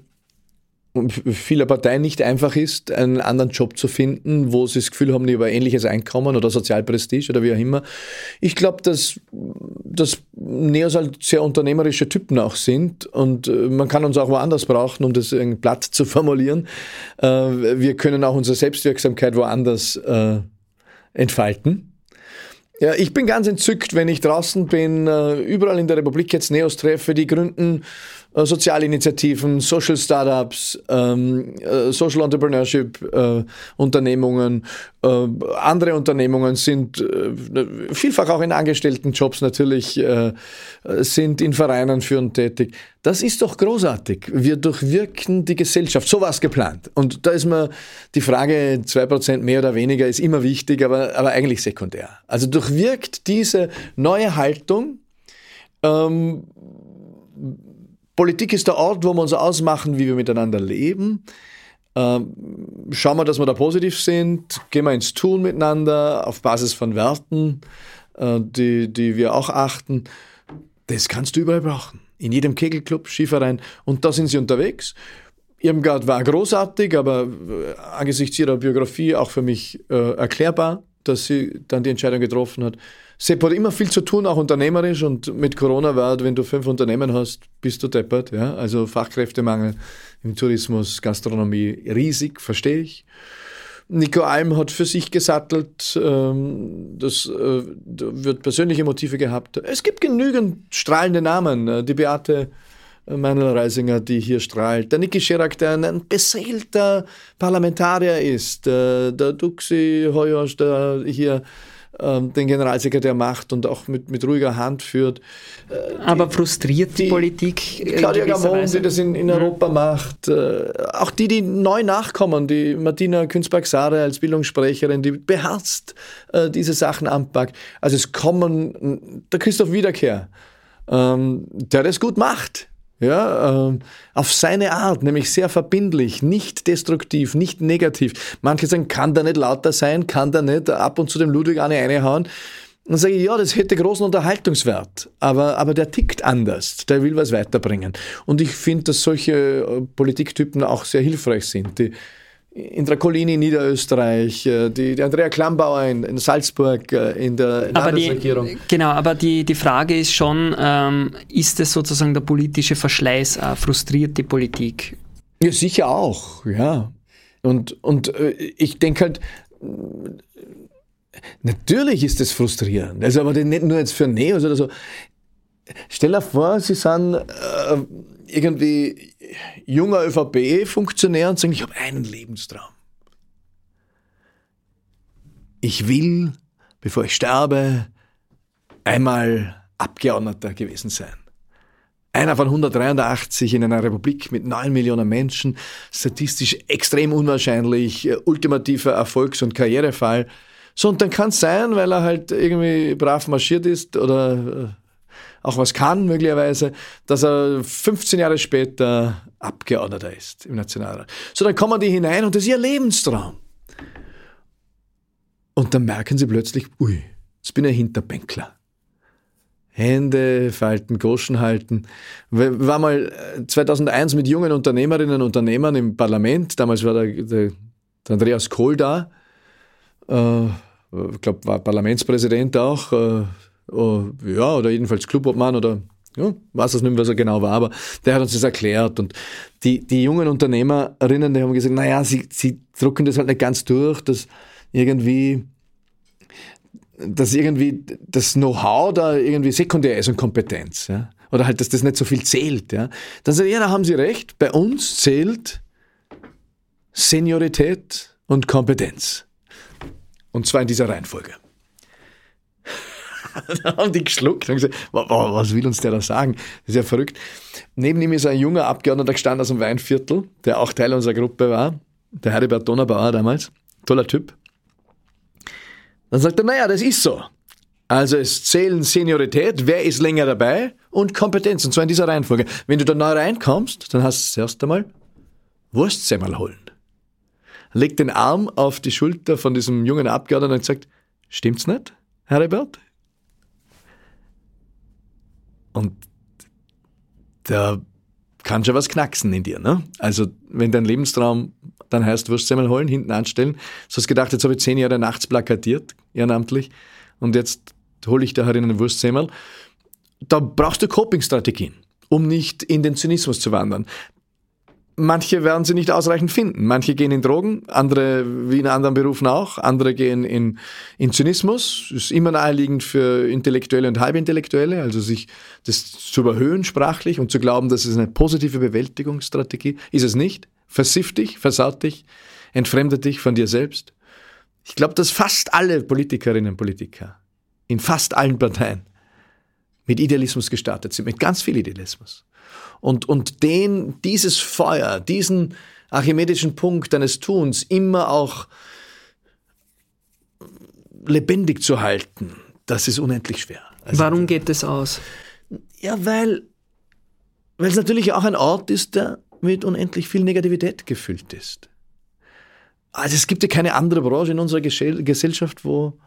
vieler Parteien nicht einfach ist, einen anderen Job zu finden, wo sie das Gefühl haben, die über ähnliches Einkommen oder Sozialprestige oder wie auch immer. Ich glaube, dass, dass Neos halt sehr unternehmerische Typen auch sind und äh, man kann uns auch woanders brauchen, um das irgendwie platt zu formulieren. Äh, wir können auch unsere Selbstwirksamkeit woanders äh, entfalten. Ja, ich bin ganz entzückt, wenn ich draußen bin, überall in der Republik jetzt Neos treffe, die gründen äh, Sozialinitiativen, Social Startups, ähm, äh, Social Entrepreneurship äh, Unternehmungen, äh, andere Unternehmungen sind äh, vielfach auch in Angestelltenjobs natürlich, sind in Vereinen führend tätig. Das ist doch großartig. Wir durchwirken die Gesellschaft. So war es geplant. Und da ist mir die Frage, zwei Prozent mehr oder weniger ist immer wichtig, aber, aber eigentlich sekundär. Also durchwirkt diese neue Haltung, ähm, Politik ist der Ort, wo wir uns ausmachen, wie wir miteinander leben. Ähm, schauen wir, dass wir da positiv sind, gehen wir ins Tun miteinander auf Basis von Werten, äh, die, die wir auch achten. Das kannst du überall brauchen. In jedem Kegelclub, Skiverein. Und da sind sie unterwegs. Irmgard war großartig, aber äh, angesichts ihrer Biografie auch für mich äh, erklärbar, dass sie dann die Entscheidung getroffen hat, Sepp hat immer viel zu tun, auch unternehmerisch und mit Corona war, wenn du fünf Unternehmen hast, bist du deppert. Ja? Also Fachkräftemangel im Tourismus, Gastronomie riesig, verstehe ich. Nico Alm hat für sich gesattelt, ähm, das äh, wird persönliche Motive gehabt. Es gibt genügend strahlende Namen. Äh, die Beate Manuel-Reisinger, die hier strahlt. Der Niki Scherak, der ein beseelter Parlamentarier ist. Äh, der Duxi Hoyosch, der hier den Generalsekretär macht und auch mit, mit ruhiger Hand führt. Äh, Aber die, frustriert die, die Politik? Claudia Gamon, die das in, in mhm. Europa macht. Äh, auch die, die neu nachkommen, die Martina Künzberg-Sare als Bildungssprecherin, die beherzt äh, diese Sachen anpackt. Also es kommen, der Christoph Wiederkehr, ähm, der das gut macht ja, äh, auf seine Art, nämlich sehr verbindlich, nicht destruktiv, nicht negativ. Manche sagen, kann der nicht lauter sein, kann der nicht ab und zu dem Ludwig eine reinhauen. Dann sage ich, ja, das hätte großen Unterhaltungswert, aber, aber der tickt anders, der will was weiterbringen. Und ich finde, dass solche äh, Politiktypen auch sehr hilfreich sind. Die, Indra Colini in Niederösterreich, äh, die, die Andrea Klambauer in, in, Salzburg äh, in der aber Landesregierung. Die, genau, aber die, die Frage ist schon, ähm, ist es sozusagen der politische Verschleiß, äh, frustriert die Politik? Ja, sicher auch, ja. Und, und äh, ich denke halt, natürlich ist es frustrierend. Also aber nicht nur jetzt für Neos oder so. Stell dir vor, sie sind äh, irgendwie junger ÖVP-Funktionär und sagen, ich habe einen Lebenstraum. ich will, bevor ich sterbe, einmal Abgeordneter gewesen sein. Einer von 183 in einer Republik mit 9 Millionen Menschen, statistisch extrem unwahrscheinlich, äh, ultimativer Erfolgs- und Karrierefall. So, und dann kann es sein, weil er halt irgendwie brav marschiert ist oder äh, auch was kann möglicherweise, dass er 15 Jahre später Abgeordneter ist im Nationalrat. So, dann kommen die hinein und das ist ihr Lebenstraum. Und dann merken sie plötzlich, ui, jetzt bin ich ein Hinterbänkler. Hände falten, Goschen halten. War mal 2001 äh, mit jungen Unternehmerinnen und Unternehmern im Parlament. Damals war der, der, der Andreas Kohl da. Äh, ich glaube, war Parlamentspräsident auch. Äh, oh, ja, oder jedenfalls Clubobmann oder ja, weiß es nicht mehr, was er genau war, aber der hat uns das erklärt. Und die, die jungen Unternehmerinnen, die haben gesagt, naja, sie, sie drucken das halt nicht ganz durch, dass irgendwie dass irgendwie das Know-how da irgendwie sekundär ist und Kompetenz. Ja? Oder halt, dass das nicht so viel zählt. Ja? Dann sagt ja, da haben Sie recht. Bei uns zählt Seniorität und Kompetenz. Und zwar in dieser Reihenfolge. da haben die geschluckt und gesagt, was will uns der da sagen? Das ist ja verrückt. Neben ihm ist ein junger Abgeordneter gestanden aus dem Weinviertel, der auch Teil unserer Gruppe war, der Heribert Donnerbauer damals. Toller Typ. Dann sagt er, naja, das ist so. Also es zählen Seniorität, wer ist länger dabei und Kompetenz, und zwar in dieser Reihenfolge. Wenn du da neu reinkommst, dann hast du zuerst einmal Wurstsemmel holen. Legt den Arm auf die Schulter von diesem jungen Abgeordneten und sagt, stimmt's nicht, Heribert? Und da kann schon was knacksen in dir. Ne? Also wenn dein Lebenstraum dann heißt Wurstsemmel holen, hinten anstellen, so hast gedacht, jetzt habe ich zehn Jahre nachts plakatiert, ehrenamtlich, und jetzt hole ich da herin einen Wurstsemmel. Da brauchst du Coping-Strategien, um nicht in den Zynismus zu wandern. Manche werden sie nicht ausreichend finden. Manche gehen in Drogen, andere wie in anderen Berufen auch, andere gehen in, in Zynismus. Ist immer naheliegend für Intellektuelle und Halbintellektuelle, also sich das zu überhöhen sprachlich und zu glauben, das ist eine positive Bewältigungsstrategie. Ist es nicht. Versiff dich, versaut dich, entfremdet dich von dir selbst. Ich glaube, dass fast alle Politikerinnen und Politiker in fast allen Parteien mit Idealismus gestartet sind, mit ganz viel Idealismus und, und den, dieses Feuer, diesen archimedischen Punkt deines Tuns immer auch lebendig zu halten, das ist unendlich schwer. Also, Warum geht das aus? Ja, weil, weil es natürlich auch ein Ort ist, der mit unendlich viel Negativität gefüllt ist. Also es gibt ja keine andere Branche in unserer Gesellschaft, wo,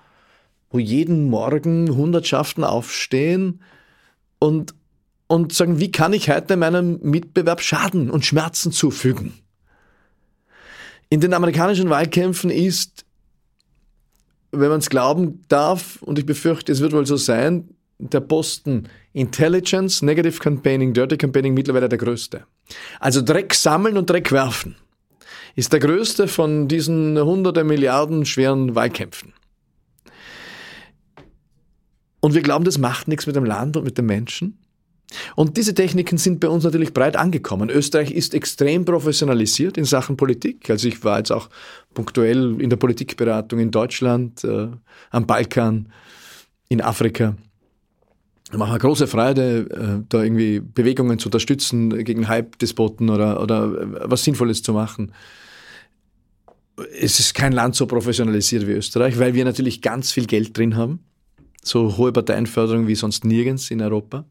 wo jeden Morgen Hundertschaften aufstehen und und sagen, wie kann ich heute meinem Mitbewerb Schaden und Schmerzen zufügen? In den amerikanischen Wahlkämpfen ist, wenn man es glauben darf, und ich befürchte, es wird wohl so sein, der Posten Intelligence, Negative Campaigning, Dirty Campaigning mittlerweile der größte. Also Dreck sammeln und Dreck werfen ist der größte von diesen hunderte Milliarden schweren Wahlkämpfen. Und wir glauben, das macht nichts mit dem Land und mit den Menschen. Und diese Techniken sind bei uns natürlich breit angekommen. Österreich ist extrem professionalisiert in Sachen Politik. Also ich war jetzt auch punktuell in der Politikberatung in Deutschland, äh, am Balkan, in Afrika. Ich mache eine große Freude, äh, da irgendwie Bewegungen zu unterstützen gegen Hype-Despoten oder, oder äh, was Sinnvolles zu machen. Es ist kein Land so professionalisiert wie Österreich, weil wir natürlich ganz viel Geld drin haben. So hohe Parteienförderung wie sonst nirgends in Europa.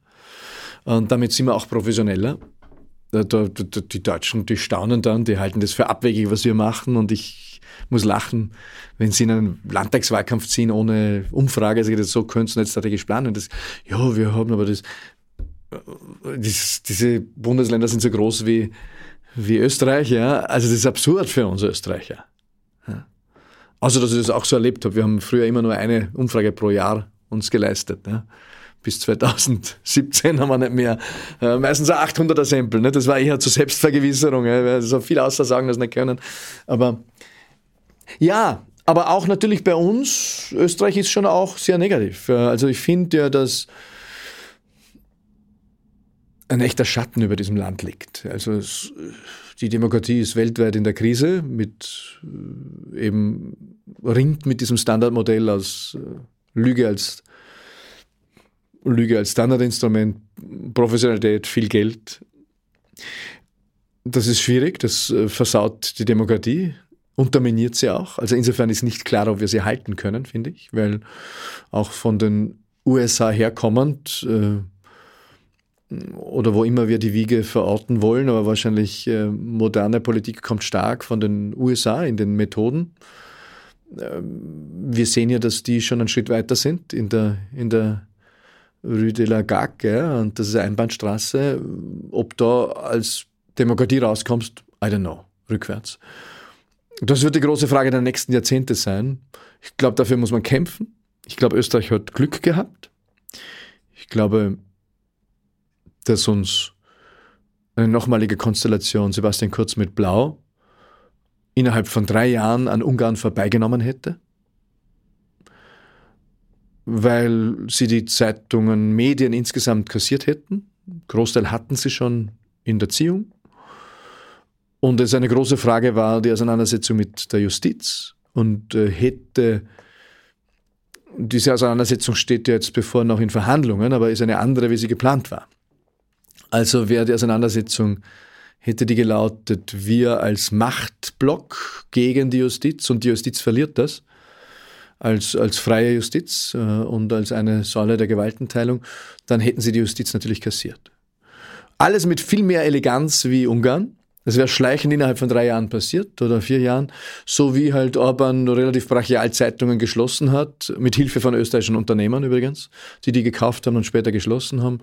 Und damit sind wir auch professioneller. Die Deutschen, die staunen dann, die halten das für abwegig, was wir machen. Und ich muss lachen, wenn sie in einen Landtagswahlkampf ziehen ohne Umfrage. Also so können sie nicht strategisch planen. Das, ja, wir haben aber das, das, diese Bundesländer sind so groß wie, wie Österreich. Ja. Also das ist absurd für uns Österreicher. Ja. Also, dass ich das auch so erlebt habe. Wir haben früher immer nur eine Umfrage pro Jahr uns geleistet. Ja bis 2017 haben wir nicht mehr. Äh, meistens ein 800er Sample. Ne? Das war eher zur Selbstvergewisserung, weil so viel Aussagen das nicht können. Aber ja, aber auch natürlich bei uns, Österreich ist schon auch sehr negativ. Also ich finde ja, dass ein echter Schatten über diesem Land liegt. Also es, die Demokratie ist weltweit in der Krise mit äh, eben ringt mit diesem Standardmodell aus äh, Lüge als Lüge als Standardinstrument, Professionalität, viel Geld. Das ist schwierig, das äh, versaut die Demokratie, unterminiert sie auch. Also insofern ist nicht klar, ob wir sie halten können, finde ich, weil auch von den USA herkommend äh, oder wo immer wir die Wiege verorten wollen, aber wahrscheinlich äh, moderne Politik kommt stark von den USA in den Methoden. Ähm, wir sehen ja, dass die schon einen Schritt weiter sind in der, in der Rue de la Gague und das ist eine Einbahnstraße. Ob da als Demokratie rauskommst, I don't know, rückwärts. Das wird die große Frage der nächsten Jahrzehnte sein. Ich glaube, dafür muss man kämpfen. Ich glaube, Österreich hat Glück gehabt. Ich glaube, dass uns eine nochmalige Konstellation Sebastian Kurz mit Blau innerhalb von drei Jahren an Ungarn vorbeigenommen hätte, weil sie die Zeitungen, Medien insgesamt kassiert hätten. Großteil hatten sie schon in der Ziehung. Und es eine große Frage war die Auseinandersetzung mit der Justiz und äh, hätte diese Auseinandersetzung steht jetzt bevor noch in Verhandlungen, aber ist eine andere, wie sie geplant war. Also wäre die Auseinandersetzung, hätte die gelautet, wir als Machtblock gegen die Justiz und die Justiz verliert das als, als freie Justiz äh, und als eine Säule der Gewaltenteilung, dann hätten sie die Justiz natürlich kassiert. Alles mit viel mehr Eleganz wie Ungarn. Das wäre schleichend innerhalb von drei Jahren passiert oder vier Jahren, so wie halt Orban relativ brachial Zeitungen geschlossen hat, mit Hilfe von österreichischen Unternehmern übrigens, die die gekauft haben und später geschlossen haben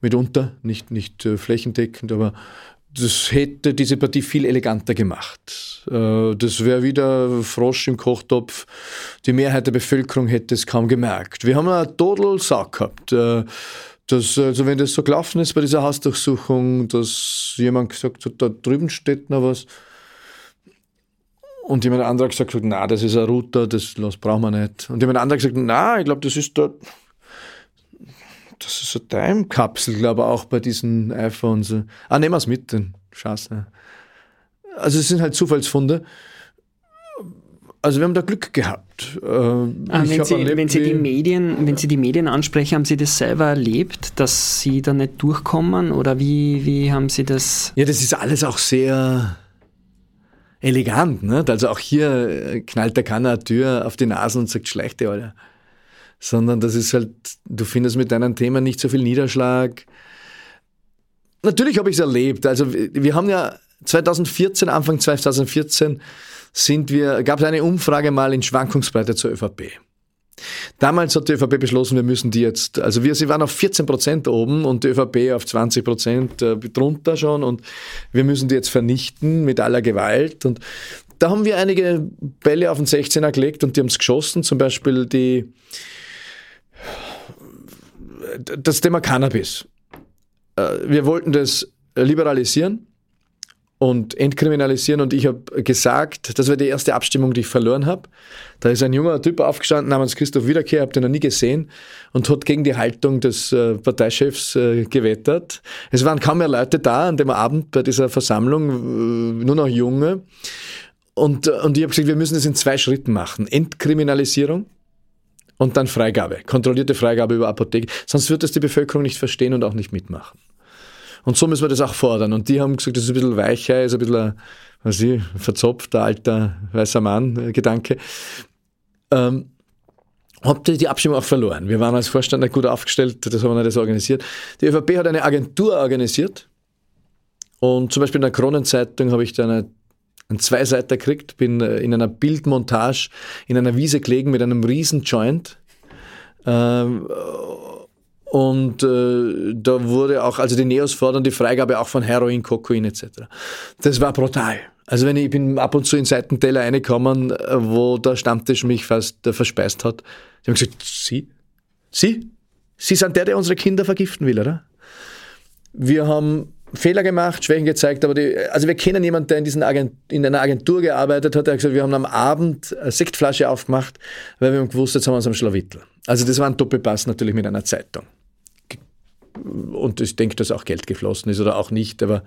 mitunter, nicht, nicht äh, flächendeckend, aber das hätte diese Partie viel eleganter gemacht. Äh, das wäre wieder Frosch im Kochtopf. Die Mehrheit der Bevölkerung hätte es kaum gemerkt. Wir haben einen Total Sack gehabt. Äh, dass, also wenn das so gelaufen ist bei dieser Hausdurchsuchung, dass jemand gesagt hat, da drüben steht noch was. Und jemand anderer gesagt hat, na, das ist ein Router, das, das brauchen wir nicht. Und jemand anderer gesagt, na, ich glaube, das ist dort das ist so Time-Kapsel, glaube ich, auch bei diesen iPhones. Ah, nehmen wir es mit, den Scheiße. Also es sind halt Zufallsfunde. Also wir haben da Glück gehabt. Äh, ah, wenn, Sie, erlebt, wenn, Sie, die Medien, wenn Sie die Medien ansprechen, haben Sie das selber erlebt, dass Sie da nicht durchkommen? Oder wie, wie haben Sie das? Ja, das ist alles auch sehr elegant. Ne? Also auch hier knallt der Kanner eine Tür auf die Nase und sagt, schlechte, Alter sondern das ist halt, du findest mit deinen Themen nicht so viel Niederschlag. Natürlich habe ich es erlebt. Also wir haben ja 2014, Anfang 2014 sind wir, gab es eine Umfrage mal in Schwankungsbreite zur ÖVP. Damals hat die ÖVP beschlossen, wir müssen die jetzt, also wir, sie waren auf 14 Prozent oben und die ÖVP auf 20 Prozent äh, drunter schon und wir müssen die jetzt vernichten mit aller Gewalt und da haben wir einige Bälle auf den 16er gelegt und die haben es geschossen, zum Beispiel die, das Thema Cannabis. Äh, wir wollten das liberalisieren und entkriminalisieren und ich habe gesagt, das war die erste Abstimmung, die ich verloren habe. Da ist ein junger Typ aufgestanden namens Christoph Wiederkehr, habe den noch nie gesehen und hat gegen die Haltung des äh, Parteichefs äh, gewettert. Es waren kaum mehr Leute da an dem Abend bei dieser Versammlung, nur noch junge. Und, und ich habe gesagt, wir müssen das in zwei Schritten machen. Entkriminalisierung und dann Freigabe, kontrollierte Freigabe über Apotheke. Sonst wird das die Bevölkerung nicht verstehen und auch nicht mitmachen. Und so müssen wir das auch fordern. Und die haben gesagt, das ist ein bisschen weicher, ist ein bisschen, ein, was ich, verzopfter, alter, weißer Mann, äh, Gedanke. Ähm, habt ihr die Abstimmung auch verloren. Wir waren als Vorstand nicht gut aufgestellt, das haben wir nicht organisiert. Die ÖVP hat eine Agentur organisiert. Und zum Beispiel in der Kronenzeitung habe ich da eine einen Zweiseiter gekriegt, bin äh, in einer Bildmontage in einer Wiese gelegen mit einem riesen Joint. Ähm, und äh, da wurde auch, also die Neos fordern die Freigabe auch von Heroin, Kokain etc. Das war brutal. Also wenn ich, ich bin ab und zu in Seitentäler reingekommen, äh, wo der Stammtisch mich fast äh, verspeist hat. Die haben gesagt, Sie? Sie? Sie sind der, der unsere Kinder vergiften will, oder? Wir haben Fehler gemacht, Schwächen gezeigt, aber die, also wir kennen jemanden, der in, diesen Agent, in einer Agentur gearbeitet hat, der hat gesagt, wir haben am Abend eine Sektflasche aufgemacht, weil wir haben gewusst, jetzt haben wir uns am Schlawittel. Also das war ein Doppelpass natürlich mit einer Zeitung. und ich denke, dass auch Geld geflossen ist oder auch nicht, aber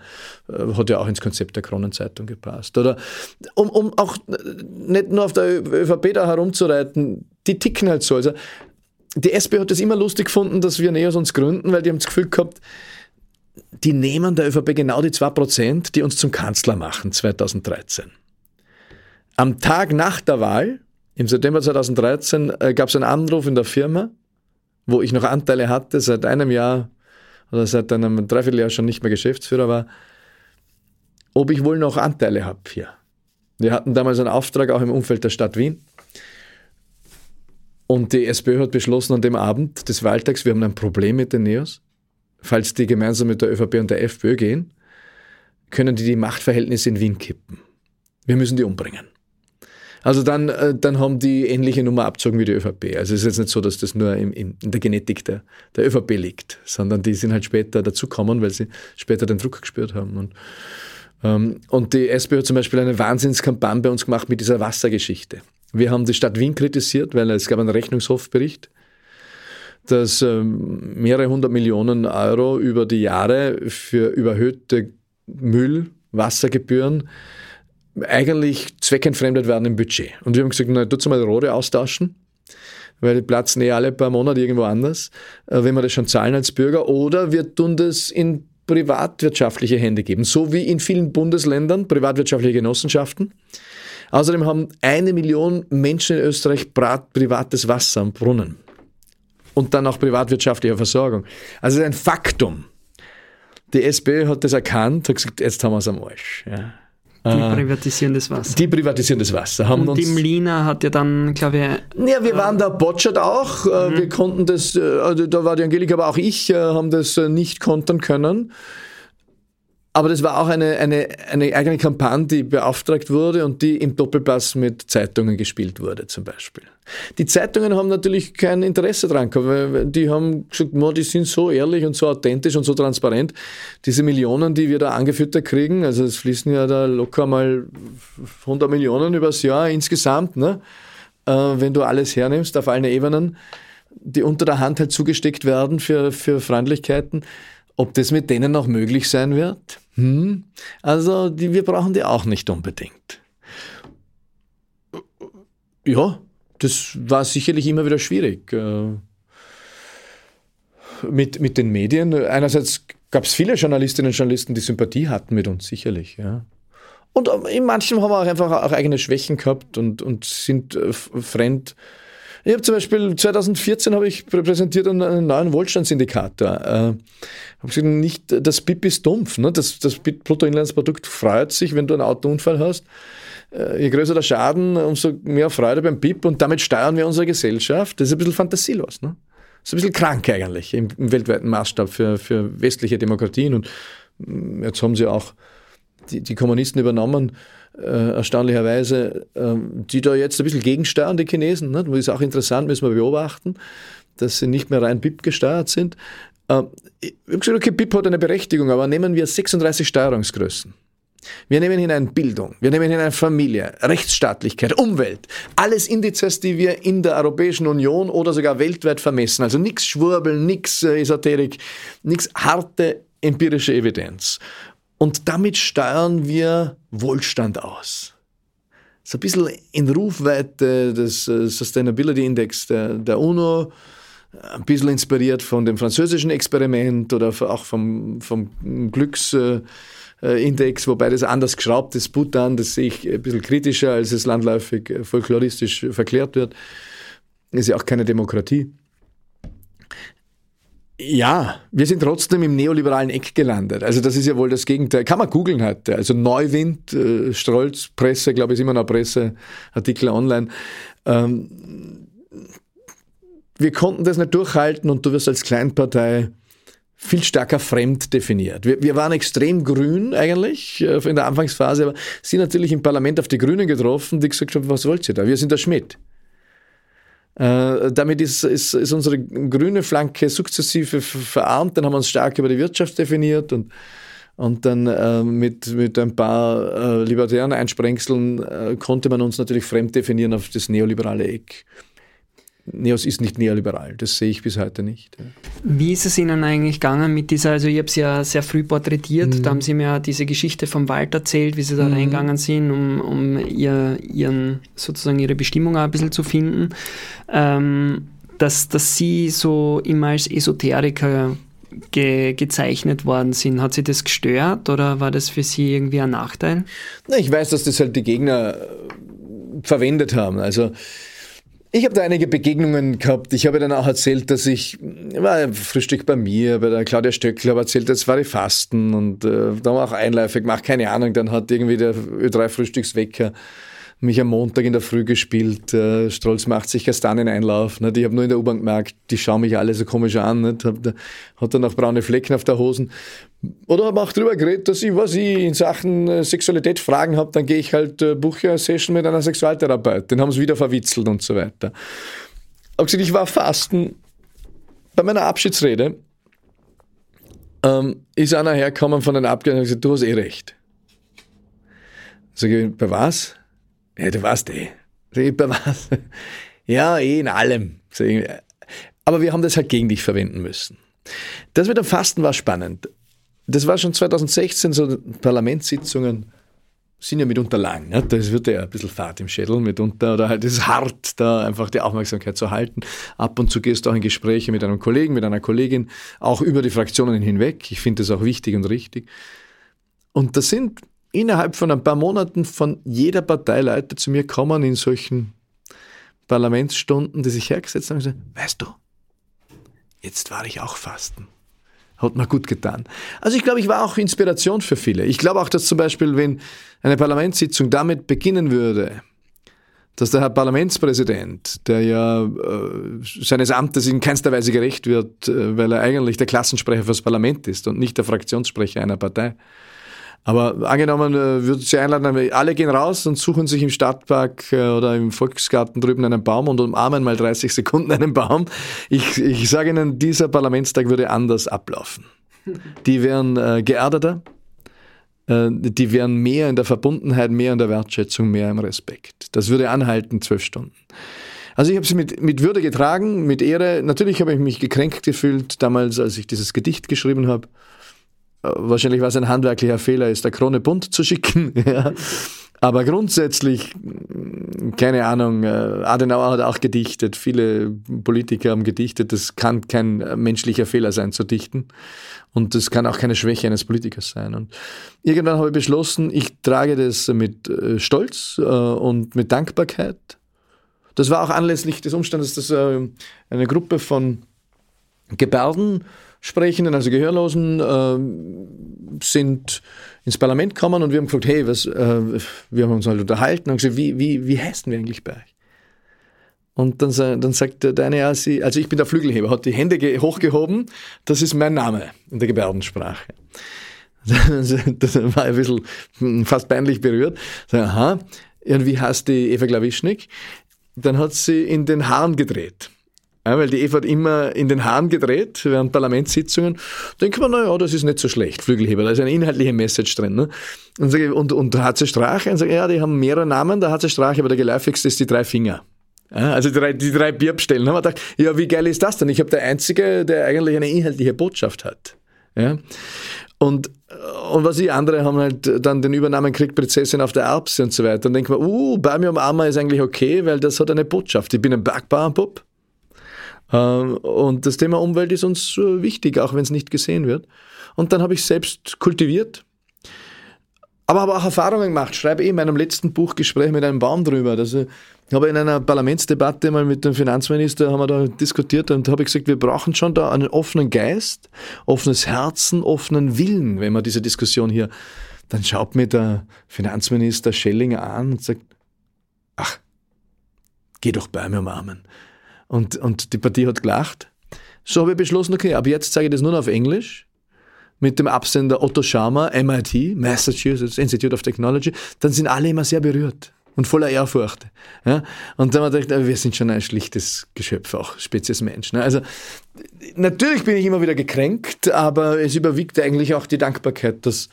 äh, hat ja auch ins Konzept der Kronenzeitung gepasst. Oder um, um auch nicht nur auf der ÖVP da herumzureiten, die ticken halt so. Also die SP hat es immer lustig gefunden, dass wir Neos uns gründen, weil die haben das Gefühl gehabt, die nehmen der ÖVP genau die 2%, die uns zum Kanzler machen 2013. Am Tag nach der Wahl, im September 2013, äh, gab es einen Anruf in der Firma, wo ich noch Anteile hatte, seit einem Jahr oder seit einem Dreivierteljahr schon nicht mehr Geschäftsführer war, ob ich wohl noch Anteile habe hier. Wir hatten damals einen Auftrag auch im Umfeld der Stadt Wien. Und die SPÖ hat beschlossen an dem Abend des Wahltags, wir haben ein Problem mit den Neos. Falls die gemeinsam mit der ÖVP und der FPÖ gehen, können die die Machtverhältnisse in Wien kippen. Wir müssen die umbringen. Also dann, äh, dann haben die ähnliche Nummer abzogen wie die ÖVP. Also es ist jetzt nicht so, dass das nur in, in der Genetik der, der ÖVP liegt, sondern die sind halt später dazugekommen, weil sie später den Druck gespürt haben. Und, ähm, und die SPÖ hat zum Beispiel eine Wahnsinnskampagne bei uns gemacht mit dieser Wassergeschichte. Wir haben die Stadt Wien kritisiert, weil es gab einen Rechnungshofbericht, dass ähm, mehrere hundert Millionen Euro über die Jahre für überhöhte Müll, Wassergebühren eigentlich zweckentfremdet werden im Budget. Und wir haben gesagt, na, tut's mal Rohre austauschen, weil die platzen eh alle paar Monate irgendwo anders, äh, wenn wir das schon zahlen als Bürger, oder wir tun das in privatwirtschaftliche Hände geben, so wie in vielen Bundesländern privatwirtschaftliche Genossenschaften. Außerdem haben eine Million Menschen in Österreich privates Wasser am Brunnen und dann auch privatwirtschaftliche Versorgung. Also es ist ein Faktum. Die SPÖ hat das erkannt, hat gesagt, jetzt haben wir es am Arsch. Ja. Die äh, privatisieren das Wasser. Die privatisieren das Wasser. Haben und die Mlina hat ja dann, glaube ich. Ja, wir waren da botschert auch. Äh, mhm. Wir konnten das, äh, also da war die Angelika, aber auch ich haben das nicht kontern können. Aber das war auch eine, eine, eine eigene Kampagne, die beauftragt wurde und die im Doppelpass mit Zeitungen gespielt wurde, zum Beispiel. Die Zeitungen haben natürlich kein Interesse dran gehabt, weil die haben gesagt, die sind so ehrlich und so authentisch und so transparent. Diese Millionen, die wir da angefüttert kriegen, also es fließen ja da locker mal 100 Millionen übers Jahr insgesamt, ne? Äh, wenn du alles hernimmst auf allen Ebenen, die unter der Hand halt zugesteckt werden für, für Freundlichkeiten. Ob das mit denen noch möglich sein wird? Hm? Also die, wir brauchen die auch nicht unbedingt. Ja, das war sicherlich immer wieder schwierig. Äh, mit, mit den Medien. Einerseits gab es viele Journalistinnen und Journalisten, die Sympathie hatten mit uns, sicherlich. Ja. Und in manchen haben wir auch einfach auch eigene Schwächen gehabt und, und sind äh, fremd ich habe zum Beispiel 2014 habe ich präsentiert einen, neuen Wohlstandsindikator. Äh, gesagt, nicht das BIP ist dumpf. Ne? Das, das Bruttoinlandsprodukt freut sich, wenn du einen Autounfall hast. Äh, je größer der Schaden, umso mehr Freude beim BIP und damit steuern wir unsere Gesellschaft. Das ist ein bisschen fantasielos. Ne? Das ist ein bisschen krank eigentlich im, im weltweiten Maßstab für, für westliche Demokratien. Und mm, jetzt haben sie auch die, die Kommunisten übernommen äh, erstaunlicherweise, äh, die da jetzt ein bisschen gegensteuern, die Chinesen. Ne? Das ist auch interessant, müssen wir beobachten, dass sie nicht mehr rein BIP gesteuert sind. Äh, ich habe gesagt, okay, BIP hat eine Berechtigung, aber nehmen wir 36 Steuerungsgrößen. Wir nehmen hinein Bildung, wir nehmen hinein Familie, Rechtsstaatlichkeit, Umwelt, alles Indizes, die wir in der Europäischen Union oder sogar weltweit vermessen. Also nichts Schwurbeln, nichts äh, Esoterik, nichts harte empirische Evidenz. Und damit steuern wir Wohlstand aus. So ein bisschen in Rufweite des äh, Sustainability Index der, der UNO, ein bisschen inspiriert von dem französischen Experiment oder auch vom, vom Glücksindex, wobei das anders geschraubt ist. Bhutan, das sehe ich ein bisschen kritischer, als es landläufig äh, folkloristisch verklärt wird. Ist ja auch keine Demokratie. Ja, wir sind trotzdem im neoliberalen Eck gelandet. Also das ist ja wohl das Gegenteil. Kann man googeln heute. Also Neuwind, äh, Strolz, Presse, glaube ich, ist immer noch Presseartikel online. Ähm, wir konnten das nicht durchhalten und du wirst als Kleinpartei viel stärker fremd definiert. Wir, wir waren extrem grün eigentlich äh, in der Anfangsphase, aber sind natürlich im Parlament auf die Grünen getroffen, die gesagt haben, was wollt ihr da? Wir sind der Schmidt. Äh, damit ist, ist, ist, unsere grüne Flanke sukzessive verarmt. Dann haben wir uns stark über die Wirtschaft definiert und, und dann äh, mit, mit ein paar äh, libertären Einsprengseln äh, konnte man uns natürlich fremd definieren auf das neoliberale Eck. Neos ist nicht neoliberal, das sehe ich bis heute nicht. Wie ist es Ihnen eigentlich gegangen mit dieser, also ich habe es ja sehr früh porträtiert, mhm. da haben Sie mir diese Geschichte vom Wald erzählt, wie Sie da mhm. reingegangen sind, um, um ihr, ihren, sozusagen ihre Bestimmung auch ein bisschen zu finden, ähm, dass, dass Sie so immer als Esoteriker ge gezeichnet worden sind. Hat Sie das gestört oder war das für Sie irgendwie ein Nachteil? Na, ich weiß, dass das halt die Gegner verwendet haben. Also ich habe da einige Begegnungen gehabt. Ich habe dann auch erzählt, dass ich war Frühstück bei mir, bei der Claudia Stöckl, habe erzählt, jetzt war ich Fasten und äh, da haben wir auch Einläufe gemacht, keine Ahnung. Dann hat irgendwie der Ö3 Frühstückswecker mich am Montag in der Früh gespielt. Äh, Strolz macht sich Kastanien-Einlauf. Nicht? Ich habe nur in der U-Bahn gemerkt, die schauen mich alle so komisch an. Nicht? Hab da, hat dann auch braune Flecken auf der Hosen. Oder habe auch drüber geredet, dass ich, was ich in Sachen äh, Sexualität Fragen habe, dann gehe ich halt äh, buche Session mit einer Sexualtherapeutin. haben sie wieder verwitzelt und so weiter. Hab gesagt, ich war fasten. Bei meiner Abschiedsrede ähm, ist einer hergekommen von den Abgeordneten und gesagt, du hast eh recht. Sag ich, bei was? Ja, du weißt eh. Bei was? Ja, eh in allem. Aber wir haben das halt gegen dich verwenden müssen. Das mit dem Fasten war spannend. Das war schon 2016, so Parlamentssitzungen sind ja mitunter lang. Ne? Das wird ja ein bisschen Fahrt im Schädel mitunter oder halt es ist hart, da einfach die Aufmerksamkeit zu halten. Ab und zu gehst du auch in Gespräche mit einem Kollegen, mit einer Kollegin, auch über die Fraktionen hinweg. Ich finde das auch wichtig und richtig. Und das sind innerhalb von ein paar Monaten von jeder Partei Leute zu mir kommen in solchen Parlamentsstunden, die sich hergesetzt haben und gesagt, weißt du, jetzt war ich auch fasten. Hat mir gut getan. Also ich glaube, ich war auch Inspiration für viele. Ich glaube auch, dass zum Beispiel, wenn eine Parlamentssitzung damit beginnen würde, dass der Herr Parlamentspräsident, der ja äh, seines Amtes in keinster Weise gerecht wird, äh, weil er eigentlich der Klassensprecher fürs Parlament ist und nicht der Fraktionssprecher einer Partei, aber angenommen, äh, würde Sie einladen, alle gehen raus und suchen sich im Stadtpark äh, oder im Volksgarten drüben einen Baum und umarmen mal 30 Sekunden einen Baum. Ich, ich sage Ihnen, dieser Parlamentstag würde anders ablaufen. Die wären äh, geerdeter, äh, die wären mehr in der Verbundenheit, mehr in der Wertschätzung, mehr im Respekt. Das würde anhalten, zwölf Stunden. Also ich habe sie mit, mit Würde getragen, mit Ehre. Natürlich habe ich mich gekränkt gefühlt, damals, als ich dieses Gedicht geschrieben habe wahrscheinlich war es ein handwerklicher Fehler, ist der Krone bunt zu schicken. ja. Aber grundsätzlich, keine Ahnung, äh, Adenauer hat auch gedichtet, viele Politiker haben gedichtet, das kann kein menschlicher Fehler sein zu dichten. Und das kann auch keine Schwäche eines Politikers sein. Und irgendwann habe ich beschlossen, ich trage das mit äh, Stolz äh, und mit Dankbarkeit. Das war auch anlässlich des Umstandes, dass eine Gruppe von Gebärden Sprechenden, also Gehörlosen, äh, sind ins Parlament gekommen und wir haben gefragt, hey, was, äh, wir haben uns halt unterhalten und gesagt, wie, wie, wie heißen wir eigentlich bei euch? Und dann, dann sagt der eine, also ich bin der Flügelheber, hat die Hände hochgehoben, das ist mein Name in der Gebärdensprache. das war ein bisschen fast peinlich berührt. Sag, aha, und wie heißt die Eva Glawischnik? Dann hat sie in den Haaren gedreht. Ja, weil die Eva hat immer in den Haaren gedreht während Parlamentssitzungen. Denkt man, naja, das ist nicht so schlecht, Flügelheber, da ist eine inhaltliche Message drin. Ne? Und, sag ich, und, und HC Strache, und sag ich, ja, die haben mehrere Namen, der HC Strache, aber der geläufigste ist die drei Finger. Ja, also die drei, die drei Bierbstellen. Da haben wir gedacht, ja, wie geil ist das denn? Ich habe der Einzige, der eigentlich eine inhaltliche Botschaft hat. Ja? Und, und was ich, andere haben halt dann den Übernamen gekriegt, Prinzessin auf der Erbse und so weiter. Und denken wir, uh, bei mir am Armer ist eigentlich okay, weil das hat eine Botschaft. Ich bin ein Bergbauernbub und das Thema Umwelt ist uns äh, wichtig, auch wenn es nicht gesehen wird. Und dann habe ich selbst kultiviert, aber habe auch Erfahrungen gemacht. Schreibe eh in meinem letzten Buch Gespräch mit einem Baum drüber. Das, ich habe in einer Parlamentsdebatte mal mit dem Finanzminister haben wir da diskutiert und habe gesagt, wir brauchen schon da einen offenen Geist, offenes Herzen, offenen Willen, wenn man diese Diskussion hier. Dann schaut mir der Finanzminister Schellinger an und sagt, ach, geh doch bei mir umarmen. Und, und die Partie hat gelacht. So habe ich beschlossen, okay, ab jetzt zeige ich das nur noch auf Englisch mit dem Absender Otto Schama, MIT, Massachusetts Institute of Technology, dann sind alle immer sehr berührt und voller Ehrfurcht. Ja? Und dann haben wir gedacht, wir sind schon ein schlichtes Geschöpf, auch Spezies Mensch. Ne? Also natürlich bin ich immer wieder gekränkt, aber es überwiegt eigentlich auch die Dankbarkeit, dass,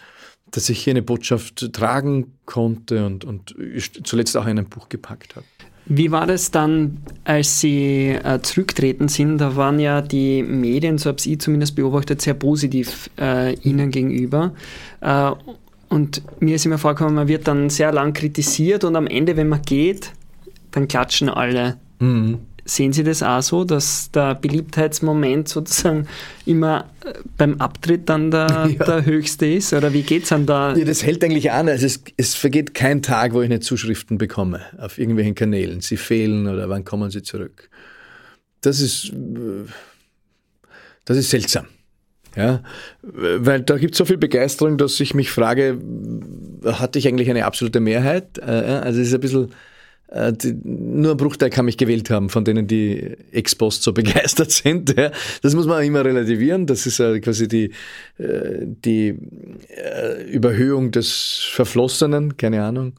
dass ich hier eine Botschaft tragen konnte und, und zuletzt auch in ein Buch gepackt habe. Wie war das dann, als Sie äh, zurücktreten sind? Da waren ja die Medien, so habe ich zumindest beobachtet, sehr positiv äh, Ihnen gegenüber. Äh, und mir ist immer vorgekommen, man wird dann sehr lang kritisiert und am Ende, wenn man geht, dann klatschen alle. Mhm. Sehen Sie das auch so, dass der Beliebtheitsmoment sozusagen immer äh, beim Abtritt dann der, ja. der höchste ist? Oder wie geht es dann da? Ja, das hält eigentlich an. Also es, es vergeht kein Tag, wo ich nicht Zuschriften bekomme auf irgendwelchen Kanälen. Sie fehlen oder wann kommen sie zurück? Das ist, äh, das ist seltsam. Ja, weil da gibt es so viel Begeisterung, dass ich mich frage, hatte ich eigentlich eine absolute Mehrheit? Äh, also es ist ein bisschen äh, die, nur ein Bruchteil kann mich gewählt haben, von denen die Ex-Post so begeistert sind. Ja. Das muss man immer relativieren. Das ist äh, quasi die, äh, die äh, Überhöhung des Verflossenen, keine Ahnung.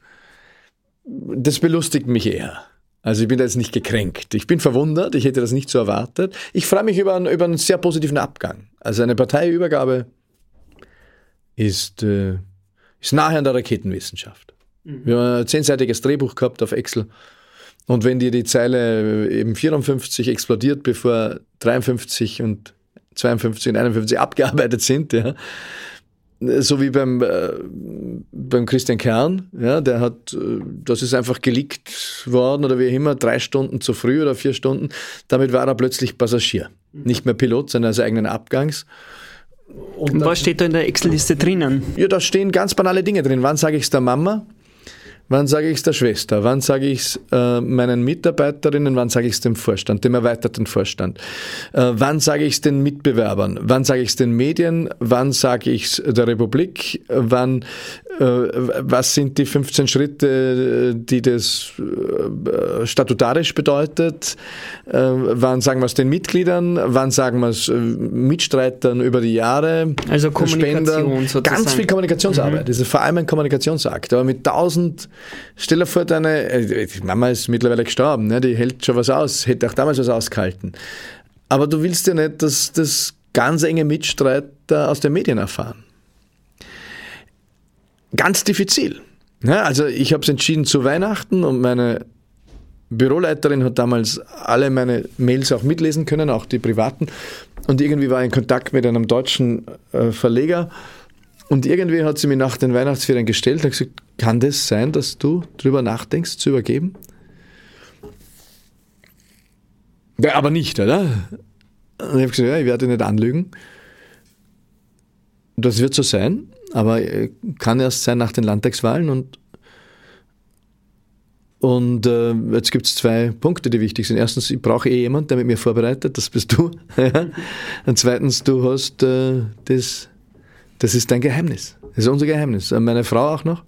Das belustigt mich eher. Also ich bin da jetzt nicht gekränkt. Ich bin verwundert, ich hätte das nicht so erwartet. Ich freue mich über einen, über einen sehr positiven Abgang. Also eine Parteiübergabe ist, äh, ist nahe an der Raketenwissenschaft. Mhm. Wir haben ein zehnseitiges Drehbuch gehabt auf Excel. Und wenn dir die Zeile eben 54 explodiert, bevor 53 und 52 und 51 abgearbeitet sind, ja, so wie beim, äh, beim Christian Kern, ja, der hat, äh, das ist einfach geleakt worden oder wie immer, drei Stunden zu früh oder vier Stunden. Damit war er plötzlich Passagier. Mhm. Nicht mehr Pilot, sondern als eigenen Abgangs. Und, Und was steht da in der Excel-Liste drinnen? Ja, da stehen ganz banale Dinge drin. Wann sage ich es der Mama? Wann sage ich es der Schwester? Wann sage ich es äh, meinen Mitarbeiterinnen? Wann sage ich es dem Vorstand, dem erweiterten Vorstand? Äh, wann sage ich es den Mitbewerbern? Wann sage ich es den Medien? Wann sage ich es der Republik? Wann, äh, was sind die 15 Schritte, die das äh, statutarisch bedeutet? Äh, wann sagen wir es den Mitgliedern? Wann sagen wir es äh, Mitstreitern über die Jahre? Also Kommunikation Spendern? sozusagen. Ganz viel Kommunikationsarbeit. Mhm. Das ist vor allem ein Kommunikationsakt. Aber mit tausend Stell dir vor, deine äh, Mama ist mittlerweile gestorben, ne? die hält schon was aus, hätte auch damals was ausgehalten. Aber du willst ja nicht, dass das ganz enge Mitstreiter aus den Medien erfahren. Ganz diffizil. Ja, also ich habe es entschieden zu Weihnachten und meine Büroleiterin hat damals alle meine Mails auch mitlesen können, auch die privaten. Und irgendwie war ich in Kontakt mit einem deutschen äh, Verleger und irgendwie hat sie mir nach den Weihnachtsferien gestellt und gesagt, kann das sein, dass du drüber nachdenkst, zu übergeben? Ja, aber nicht, oder? Und ich habe gesagt, ja, ich werde nicht anlügen. Das wird so sein, aber kann erst sein nach den Landtagswahlen und und äh, jetzt gibt es zwei Punkte, die wichtig sind. Erstens, ich brauche eh jemanden, der mit mir vorbereitet, das bist du. und zweitens, du hast äh, das das ist dein Geheimnis. Das ist unser Geheimnis. Meine Frau auch noch.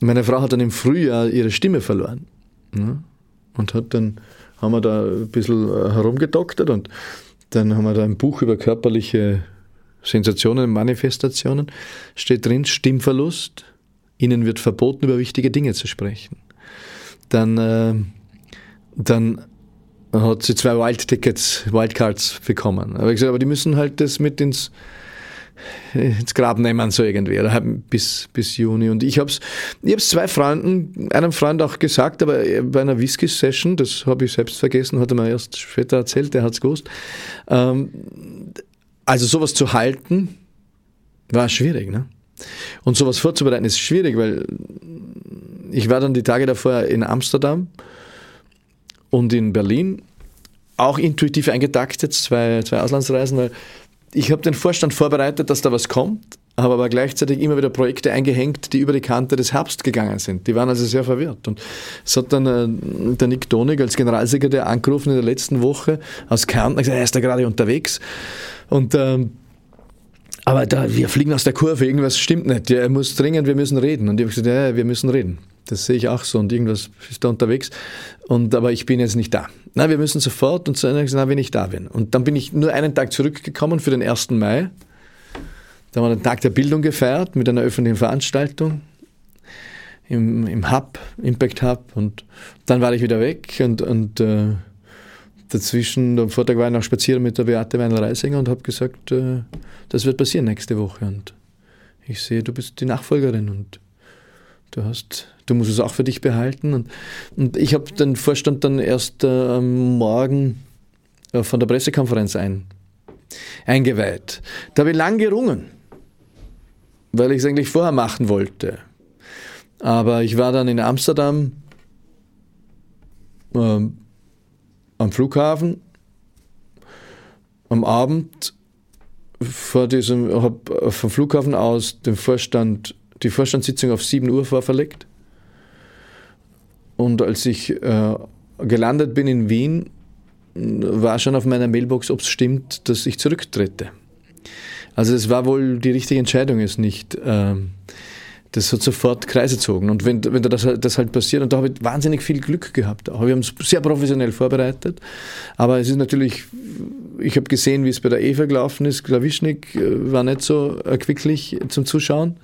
Meine Frau hat dann im Frühjahr ihre Stimme verloren. Ja, und hat dann, haben wir da ein bisschen äh, herumgedoktert und dann haben wir da ein Buch über körperliche Sensationen, Manifestationen. Steht drin, Stimmverlust. Ihnen wird verboten, über wichtige Dinge zu sprechen. Dann, äh, dann hat sie zwei Wild-Tickets, Wildcards bekommen. Aber ich gesagt, aber die müssen halt das mit ins, ins Grab nehmen, so irgendwie, oder bis, bis Juni. Und ich habe es ich hab's zwei Freunden, einem Freund auch gesagt, aber bei einer Whisky-Session, das habe ich selbst vergessen, hat er mir erst später erzählt, der hat es gewusst. Ähm, also sowas zu halten, war schwierig, ne? Und sowas vorzubereiten ist schwierig, weil ich war dann die Tage davor in Amsterdam und in Berlin, auch intuitiv eingetaktet, zwei, zwei Auslandsreisen, weil ich habe den Vorstand vorbereitet, dass da was kommt, habe aber gleichzeitig immer wieder Projekte eingehängt, die über die Kante des Herbst gegangen sind. Die waren also sehr verwirrt. Und es hat dann äh, der Nick Donig als Generalsekretär angerufen in der letzten Woche aus Kärnten, gesagt, er ist da gerade unterwegs. Und ähm, aber da, wir fliegen aus der Kurve, irgendwas stimmt nicht. Ja, er muss dringend, wir müssen reden. Und ich habe gesagt, ja, wir müssen reden. Das sehe ich auch so und irgendwas ist da unterwegs. Und, aber ich bin jetzt nicht da. Na, wir müssen sofort und so, na, wenn ich da bin. Und dann bin ich nur einen Tag zurückgekommen für den 1. Mai. Da haben wir den Tag der Bildung gefeiert mit einer öffentlichen Veranstaltung im, im Hub, Impact Hub. Und dann war ich wieder weg und, und äh, dazwischen, am Vortag war ich noch spazieren mit der Beate Weinl-Reisinger und habe gesagt, äh, das wird passieren nächste Woche. Und ich sehe, du bist die Nachfolgerin und Du hast, du musst es auch für dich behalten. Und, und ich habe den Vorstand dann erst äh, Morgen äh, von der Pressekonferenz ein, eingeweiht. Da habe ich lang gerungen, weil ich es eigentlich vorher machen wollte. Aber ich war dann in Amsterdam äh, am Flughafen am Abend vor diesem, habe vom Flughafen aus den Vorstand, die Vorstandssitzung auf 7 Uhr war verlegt. Und als ich äh, gelandet bin in Wien, war schon auf meiner Mailbox, ob es stimmt, dass ich zurücktrete. Also es war wohl die richtige Entscheidung, es nicht. Ähm, das hat sofort Kreise gezogen. Und wenn, wenn das, das halt passiert, und da habe ich wahnsinnig viel Glück gehabt. Auch. Wir haben es sehr professionell vorbereitet. Aber es ist natürlich, ich habe gesehen, wie es bei der Eva gelaufen ist. Klawischnik äh, war nicht so erquicklich zum Zuschauen.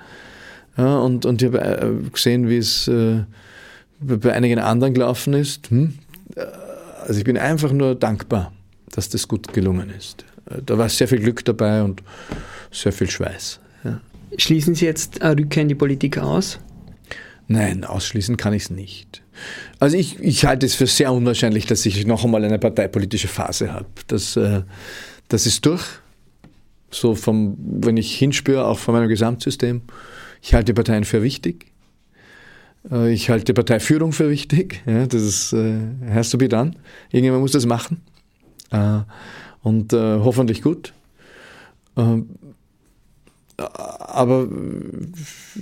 Ja, und, und ich habe äh, gesehen, wie es äh, bei einigen anderen gelaufen ist. Hm? Also ich bin einfach nur dankbar, dass das gut gelungen ist. Da war sehr viel Glück dabei und sehr viel Schweiß. Ja. Schließen Sie jetzt eine Rückkehr in die Politik aus? Nein, ausschließen kann ich es nicht. Also ich, ich halte es für sehr unwahrscheinlich, dass ich noch einmal eine parteipolitische Phase habe. Das, äh, das ist durch. So vom, wenn ich hinspüre, auch von meinem Gesamtsystem. Ich halte Parteien für wichtig. Äh, ich halte Parteiführung für wichtig. Ja, das ist, äh, has to be done. Irgendjemand muss das machen. Äh, und äh, hoffentlich gut. Äh, aber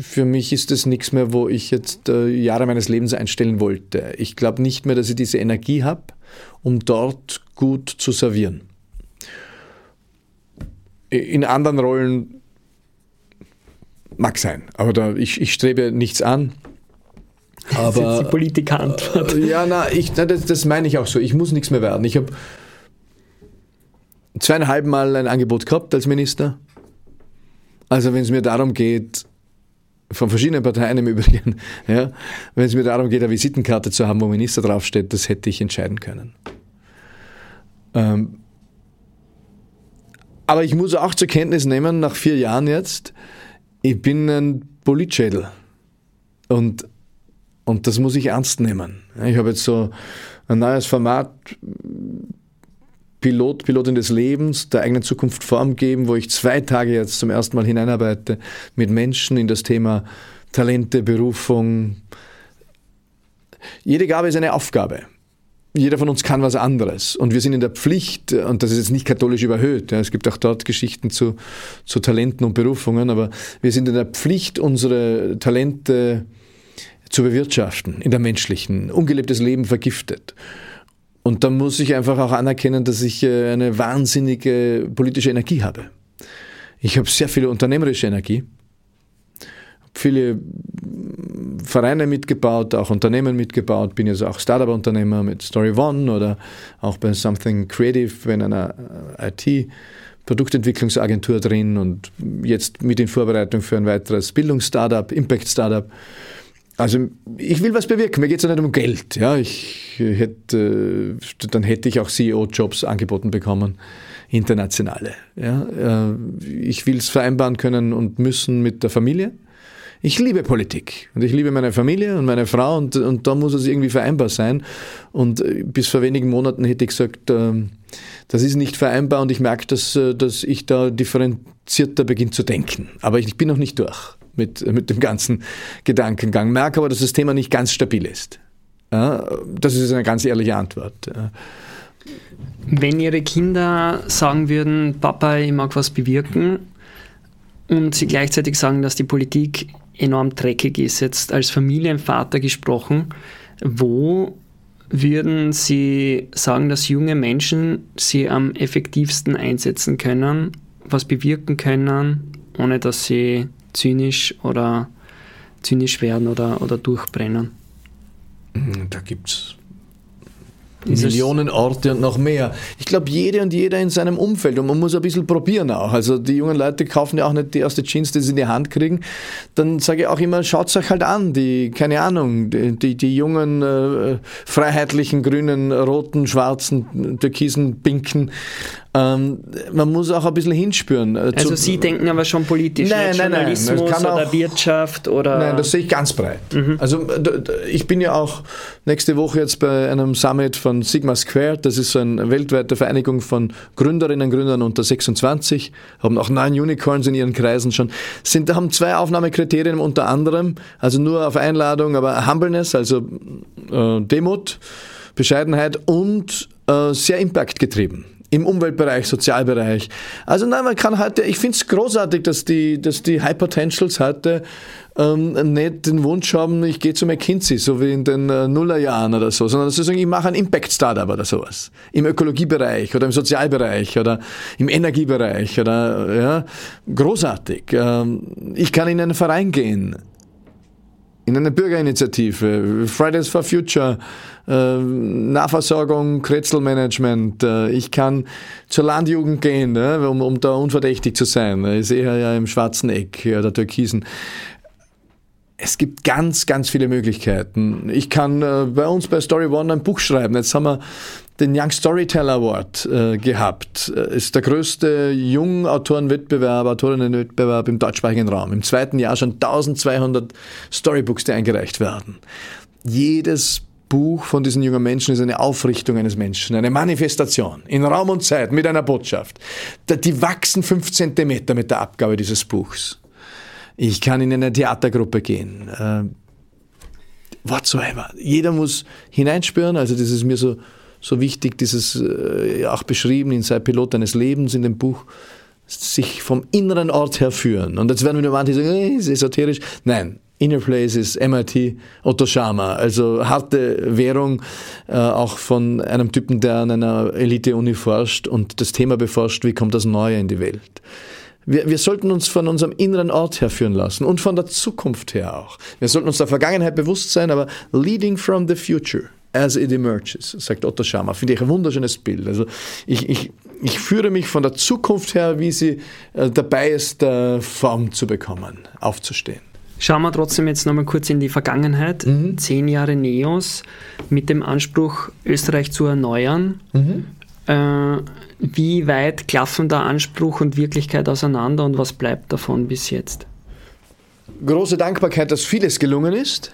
für mich ist das nichts mehr, wo ich jetzt äh, Jahre meines Lebens einstellen wollte. Ich glaube nicht mehr, dass ich diese Energie habe, um dort gut zu servieren. In anderen Rollen mag sein, aber da, ich, ich strebe nichts an. Aber, das ist jetzt die Politikerantwort. Äh, ja, na, ich, na, das, das meine ich auch so. Ich muss nichts mehr werden. Ich habe zweieinhalb Mal ein Angebot gehabt als Minister also wenn es mir darum geht, von verschiedenen Parteien im Übrigen, ja, wenn es mir darum geht, eine Visitenkarte zu haben, wo Minister draufsteht, das hätte ich entscheiden können. Ähm, aber ich muss auch zur Kenntnis nehmen, nach vier Jahren jetzt, ich bin ein Politschädel. Und, und das muss ich ernst nehmen. Ich habe jetzt so ein neues Format Pilot, Pilotin des Lebens, der eigenen Zukunft Form geben, wo ich zwei Tage jetzt zum ersten Mal hineinarbeite mit Menschen in das Thema Talente, Berufung. Jede Gabe ist eine Aufgabe. Jeder von uns kann was anderes. Und wir sind in der Pflicht, und das ist jetzt nicht katholisch überhöht, ja, es gibt auch dort Geschichten zu, zu Talenten und Berufungen, aber wir sind in der Pflicht, unsere Talente zu bewirtschaften in der menschlichen. Ungelebtes Leben vergiftet. Und da muss ich einfach auch anerkennen, dass ich äh, eine wahnsinnige politische Energie habe. Ich habe sehr viel unternehmerische Energie, viele Vereine mitgebaut, auch Unternehmen mitgebaut, bin jetzt auch Startup-Unternehmer mit Story One oder auch bei Something Creative in einer äh, IT. Produktentwicklungsagentur drin und jetzt mit in Vorbereitung für ein weiteres Bildungsstartup, Impact-Startup. Also ich will was bewirken, mir geht es ja nicht um Geld. Ja, ich hätte, dann hätte ich auch CEO-Jobs angeboten bekommen, internationale. Ja, äh, ich will es vereinbaren können und müssen mit der Familie. Ich liebe Politik und ich liebe meine Familie und meine Frau und, und da muss es irgendwie vereinbar sein. Und äh, bis vor wenigen Monaten hätte ich gesagt, ähm, das ist nicht vereinbar und ich merke, dass, äh, dass ich da differenzierter beginne zu denken. Aber ich bin noch nicht durch mit, mit dem ganzen Gedankengang. Merke aber, dass das Thema nicht ganz stabil ist. Das ist eine ganz ehrliche Antwort. Wenn Ihre Kinder sagen würden, Papa, ich mag was bewirken, und Sie gleichzeitig sagen, dass die Politik enorm dreckig ist, jetzt als Familienvater gesprochen, wo würden Sie sagen, dass junge Menschen sie am effektivsten einsetzen können, was bewirken können, ohne dass sie zynisch oder zynisch werden oder, oder durchbrennen. Da gibt es Millionen Orte und noch mehr. Ich glaube, jede und jeder in seinem Umfeld und man muss ein bisschen probieren auch. Also die jungen Leute kaufen ja auch nicht die erste Jeans, die sie in die Hand kriegen. Dann sage ich auch immer, schaut euch halt an, die, keine Ahnung, die, die jungen, äh, freiheitlichen, grünen, roten, schwarzen, türkisen, pinken. Äh, ähm, man muss auch ein bisschen hinspüren. Äh, also Sie denken aber schon politisch, nein, nein, Journalismus nein, oder auch, Wirtschaft oder... Nein, das sehe ich ganz breit. Mhm. Also ich bin ja auch nächste Woche jetzt bei einem Summit von Sigma Squared, das ist so eine weltweite Vereinigung von Gründerinnen und Gründern unter 26, haben auch neun Unicorns in ihren Kreisen schon, sind, haben zwei Aufnahmekriterien unter anderem, also nur auf Einladung, aber Humbleness, also äh, Demut, Bescheidenheit und äh, sehr impactgetrieben im Umweltbereich, Sozialbereich. Also nein, man kann heute, ich finde es großartig, dass die, dass die High Potentials heute ähm, nicht den Wunsch haben, ich gehe zu McKinsey, so wie in den äh, Nullerjahren oder so, sondern dass sie sagen, ich mache ein Impact-Startup oder sowas. Im Ökologiebereich oder im Sozialbereich oder im Energiebereich oder, ja, großartig. Ähm, ich kann in einen Verein gehen in eine Bürgerinitiative, Fridays for Future, äh, Nahversorgung, Kretzelmanagement. Äh, ich kann zur Landjugend gehen, ne, um, um da unverdächtig zu sein. Ich sehe ja im schwarzen Eck der Türkisen. Es gibt ganz, ganz viele Möglichkeiten. Ich kann äh, bei uns bei Story One ein Buch schreiben. Jetzt haben wir den Young Storyteller Award äh, gehabt. Äh, ist der größte Jungautorenwettbewerb, Autorinnenwettbewerb im deutschsprachigen Raum. Im zweiten Jahr schon 1200 Storybooks, die eingereicht werden. Jedes Buch von diesen jungen Menschen ist eine Aufrichtung eines Menschen, eine Manifestation in Raum und Zeit mit einer Botschaft. Die wachsen fünf Zentimeter mit der Abgabe dieses Buchs. Ich kann in eine Theatergruppe gehen. Äh, whatsoever. Jeder muss hineinspüren, also das ist mir so so wichtig, dieses äh, auch beschrieben in Sei Pilot deines Lebens in dem Buch, sich vom inneren Ort her führen. Und jetzt werden wieder manche sagen, äh, ist esoterisch. Nein, Inner Place ist MIT Otto Schama, also harte Währung, äh, auch von einem Typen, der an einer Elite-Uni forscht und das Thema beforscht, wie kommt das Neue in die Welt. Wir, wir sollten uns von unserem inneren Ort her führen lassen und von der Zukunft her auch. Wir sollten uns der Vergangenheit bewusst sein, aber leading from the future as it emerges, sagt Otto Schama. Finde ich ein wunderschönes Bild. Also ich, ich, ich führe mich von der Zukunft her, wie sie äh, dabei ist, äh, Form zu bekommen, aufzustehen. Schauen wir trotzdem jetzt nochmal kurz in die Vergangenheit. Mhm. Zehn Jahre Neos mit dem Anspruch, Österreich zu erneuern. Mhm. Äh, wie weit klaffen da Anspruch und Wirklichkeit auseinander und was bleibt davon bis jetzt? Große Dankbarkeit, dass vieles gelungen ist.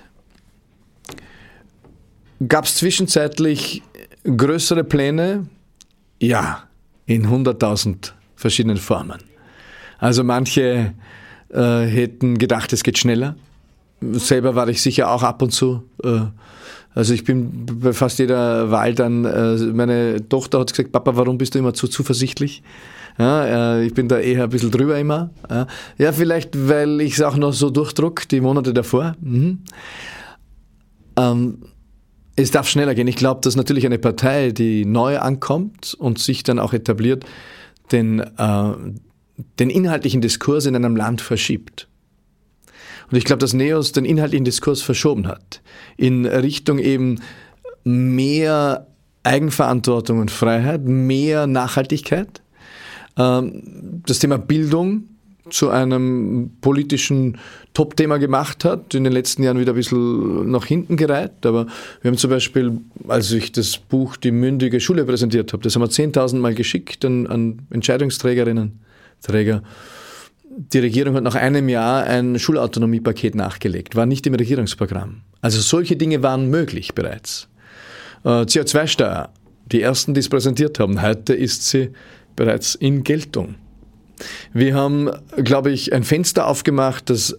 Gab es zwischenzeitlich größere Pläne? Ja, in 100.000 verschiedenen Formen. Also manche äh, hätten gedacht, es geht schneller. Selber war ich sicher auch ab und zu. Äh, also ich bin bei fast jeder Wahl dann, äh, meine Tochter hat gesagt, Papa, warum bist du immer zu zuversichtlich? Ja, äh, ich bin da eher ein bisschen drüber immer. Ja, ja vielleicht, weil ich es auch noch so durchdruck, die Monate davor. Mhm. Ähm, es darf schneller gehen. Ich glaube, dass natürlich eine Partei, die neu ankommt und sich dann auch etabliert, den, äh, den inhaltlichen Diskurs in einem Land verschiebt. Und ich glaube, dass Neos den inhaltlichen Diskurs verschoben hat. In Richtung eben mehr Eigenverantwortung und Freiheit, mehr Nachhaltigkeit. Ähm, das Thema Bildung zu einem politischen Top-Thema gemacht hat, in den letzten Jahren wieder ein bisschen nach hinten gereiht. Aber wir haben zum Beispiel, als ich das Buch Die mündige Schule präsentiert habe, das haben wir 10.000 Mal geschickt an, an Entscheidungsträgerinnen, Träger. Die Regierung hat nach einem Jahr ein Schulautonomiepaket nachgelegt, war nicht im Regierungsprogramm. Also solche Dinge waren möglich bereits. Äh, CO2-Steuer, die ersten, die es präsentiert haben, heute ist sie bereits in Geltung. Wir haben, glaube ich, ein Fenster aufgemacht, das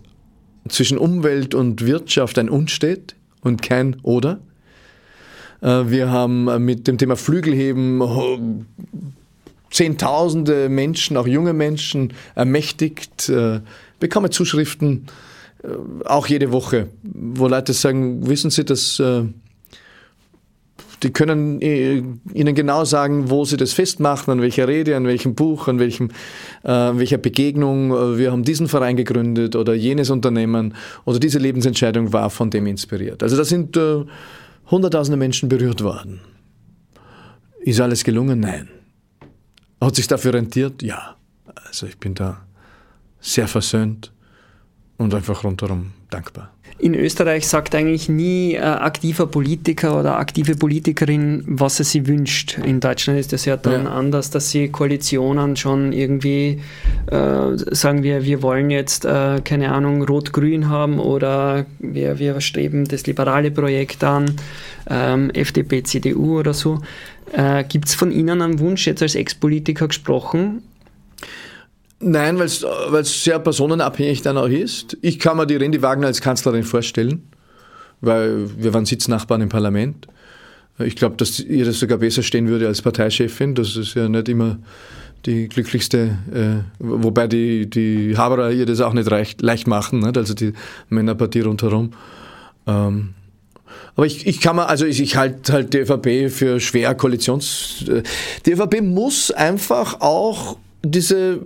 zwischen Umwelt und Wirtschaft ein Und steht und kein Oder. Äh, wir haben mit dem Thema Flügelheben Zehntausende Menschen, auch junge Menschen, ermächtigt, äh, bekommen Zuschriften, äh, auch jede Woche, wo Leute sagen, wissen Sie, dass die können äh, Ihnen genau sagen, wo Sie das festmachen, an welcher Rede, an welchem Buch, an welchem, äh, welcher Begegnung. Äh, wir haben diesen Verein gegründet oder jenes Unternehmen oder diese Lebensentscheidung war von dem inspiriert. Also da sind äh, hunderttausende Menschen berührt worden. Ist alles gelungen? Nein. Hat sich dafür rentiert? Ja. Also ich bin da sehr versöhnt und einfach rundherum dankbar. In Österreich sagt eigentlich nie ein aktiver Politiker oder aktive Politikerin, was er sich wünscht. In Deutschland ist das ja dann ja. anders, dass sie Koalitionen schon irgendwie äh, sagen wir, wir wollen jetzt, äh, keine Ahnung, Rot-Grün haben oder wir, wir streben das liberale Projekt an, ähm, FDP, CDU oder so. Äh, Gibt es von Ihnen einen Wunsch, jetzt als Ex-Politiker gesprochen, Nein, weil es sehr personenabhängig dann auch ist. Ich kann mir die Rendi Wagner als Kanzlerin vorstellen, weil wir waren Sitznachbarn im Parlament. Ich glaube, dass ihr das sogar besser stehen würde als Parteichefin. Das ist ja nicht immer die glücklichste, äh, wobei die, die Haberer ihr das auch nicht leicht, leicht machen, nicht? also die Männerpartie rundherum. Ähm, aber ich, ich kann mir, also ich, ich halte halt die ÖVP für schwer Koalitions. Äh, die ÖVP muss einfach auch diese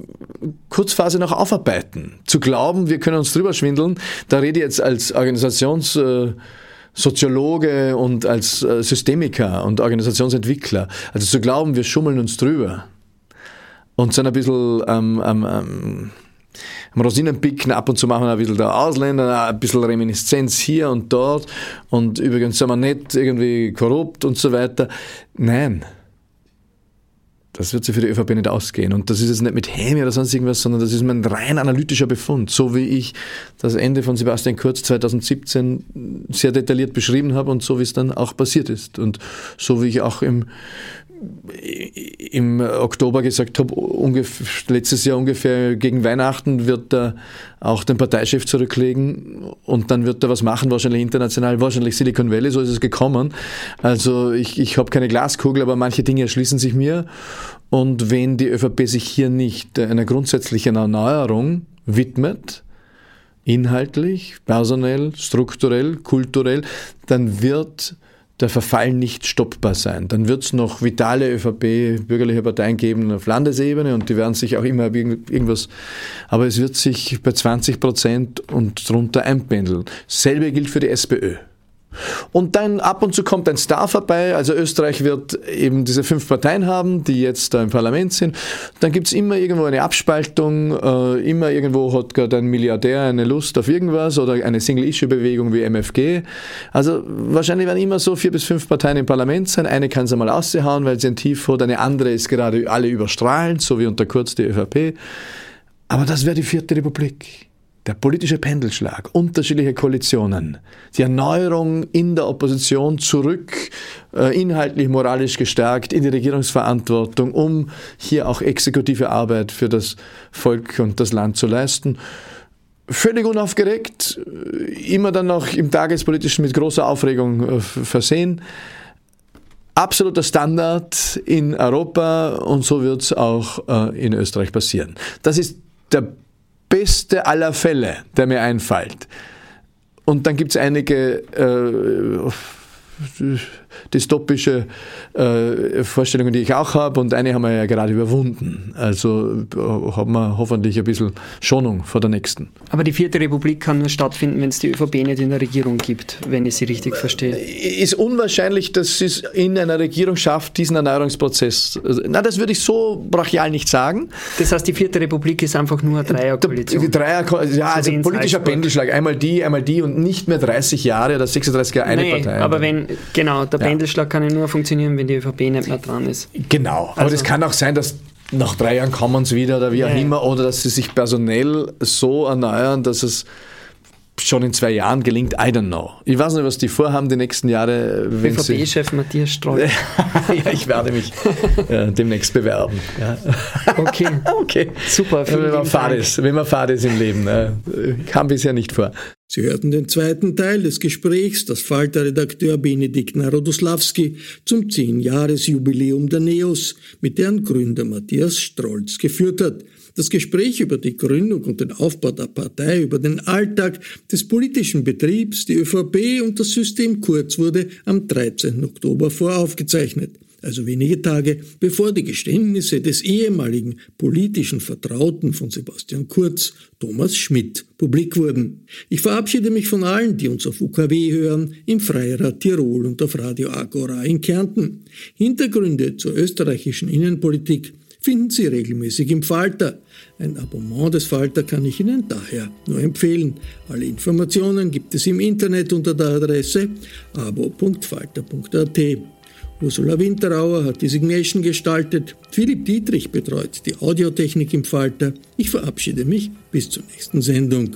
Kurzphase noch aufarbeiten. Zu glauben, wir können uns drüber schwindeln, da rede ich jetzt als Organisationssoziologe und als äh, Systemiker und Organisationsentwickler. Also zu glauben, wir schummeln uns drüber und sind ein bisschen ähm, ähm, am Rosinenpicken ab und zu machen ein bisschen der Ausländer, ein bisschen Reminiszenz hier und dort und übrigens sind wir nicht irgendwie korrupt und so weiter. Nein, das wird sich für die ÖVP nicht ausgehen. Und das ist jetzt nicht mit Häme oder sonst irgendwas, sondern das ist mein rein analytischer Befund, so wie ich das Ende von Sebastian Kurz 2017 sehr detailliert beschrieben habe und so wie es dann auch passiert ist. Und so wie ich auch im, im Oktober gesagt habe, letztes Jahr ungefähr gegen Weihnachten wird er auch den Parteichef zurücklegen und dann wird er was machen, wahrscheinlich international, wahrscheinlich Silicon Valley, so ist es gekommen. Also ich, ich habe keine Glaskugel, aber manche Dinge erschließen sich mir und wenn die ÖVP sich hier nicht einer grundsätzlichen Erneuerung widmet, inhaltlich, personell, strukturell, kulturell, dann wird der Verfall nicht stoppbar sein. Dann wird es noch vitale ÖVP, bürgerliche Parteien geben auf Landesebene und die werden sich auch immer irgendwas, aber es wird sich bei 20 Prozent und drunter einpendeln. Selbe gilt für die SPÖ. Und dann ab und zu kommt ein Star vorbei. Also Österreich wird eben diese fünf Parteien haben, die jetzt da im Parlament sind. Dann gibt es immer irgendwo eine Abspaltung. Äh, immer irgendwo hat gerade ein Milliardär eine Lust auf irgendwas oder eine Single-Issue-Bewegung wie MFG. Also wahrscheinlich werden immer so vier bis fünf Parteien im Parlament sein. Eine kann sie mal aushauen, weil sie ein Tief hat. Eine andere ist gerade alle überstrahlend, so wie unter Kurz die ÖVP. Aber das wäre die vierte Republik der politische Pendelschlag, unterschiedliche Koalitionen, die Erneuerung in der Opposition zurück, äh, inhaltlich, moralisch gestärkt in die Regierungsverantwortung, um hier auch exekutive Arbeit für das Volk und das Land zu leisten. Völlig unaufgeregt, äh, immer dann noch im Tagespolitischen mit großer Aufregung äh, versehen. Absoluter Standard in Europa und so wird es auch in Österreich passieren. Das ist der beste aller Fälle, der mir einfällt. Und dann gibt es einige äh, dystopische äh, Vorstellungen, die ich auch habe, und eine haben wir ja gerade überwunden. Also äh, haben wir hoffentlich ein bisschen Schonung vor der nächsten. Aber die vierte Republik kann nur stattfinden, wenn es die ÖVP nicht in der Regierung gibt, wenn ich sie richtig verstehe. Ist unwahrscheinlich, dass es in einer Regierung schafft, diesen Erneuerungsprozess. Na, das würde ich so brachial nicht sagen. Das heißt, die vierte Republik ist einfach nur eine Dreierkoalition. Die Dreier, ja, also ein politischer Pendelschlag. Einmal die, einmal die und nicht mehr 30 Jahre oder 36 Jahre eine nee, Partei. Aber wenn, genau, der. Pendelschlag kann ja nur funktionieren, wenn die ÖVP nicht mehr dran ist. Genau, aber also, das kann auch sein, dass nach drei Jahren kommen sie wieder oder wie auch immer, oder dass sie sich personell so erneuern, dass es schon in zwei Jahren gelingt, I don't know. Ich weiß nicht, was die vorhaben die nächsten Jahre. ÖVP-Chef Matthias Stroll. ja, ich werde mich ja, demnächst bewerben. Ja. Okay. okay. Super. Wenn man fad ist, wenn man fad ist im Leben. Ne? Kam bisher nicht vor. Sie hörten den zweiten Teil des Gesprächs, das Falter-Redakteur Benedikt Narodoslawski zum 10-Jahres-Jubiläum der NEOS mit deren Gründer Matthias Strolz geführt hat. Das Gespräch über die Gründung und den Aufbau der Partei, über den Alltag des politischen Betriebs, die ÖVP und das System Kurz wurde am 13. Oktober voraufgezeichnet also wenige Tage bevor die Geständnisse des ehemaligen politischen Vertrauten von Sebastian Kurz, Thomas Schmidt, publik wurden. Ich verabschiede mich von allen, die uns auf UKW hören, im Freirad Tirol und auf Radio Agora in Kärnten. Hintergründe zur österreichischen Innenpolitik finden Sie regelmäßig im Falter. Ein Abonnement des Falter kann ich Ihnen daher nur empfehlen. Alle Informationen gibt es im Internet unter der Adresse abo.falter.at. Ursula Winterauer hat die Signation gestaltet. Philipp Dietrich betreut die Audiotechnik im Falter. Ich verabschiede mich bis zur nächsten Sendung.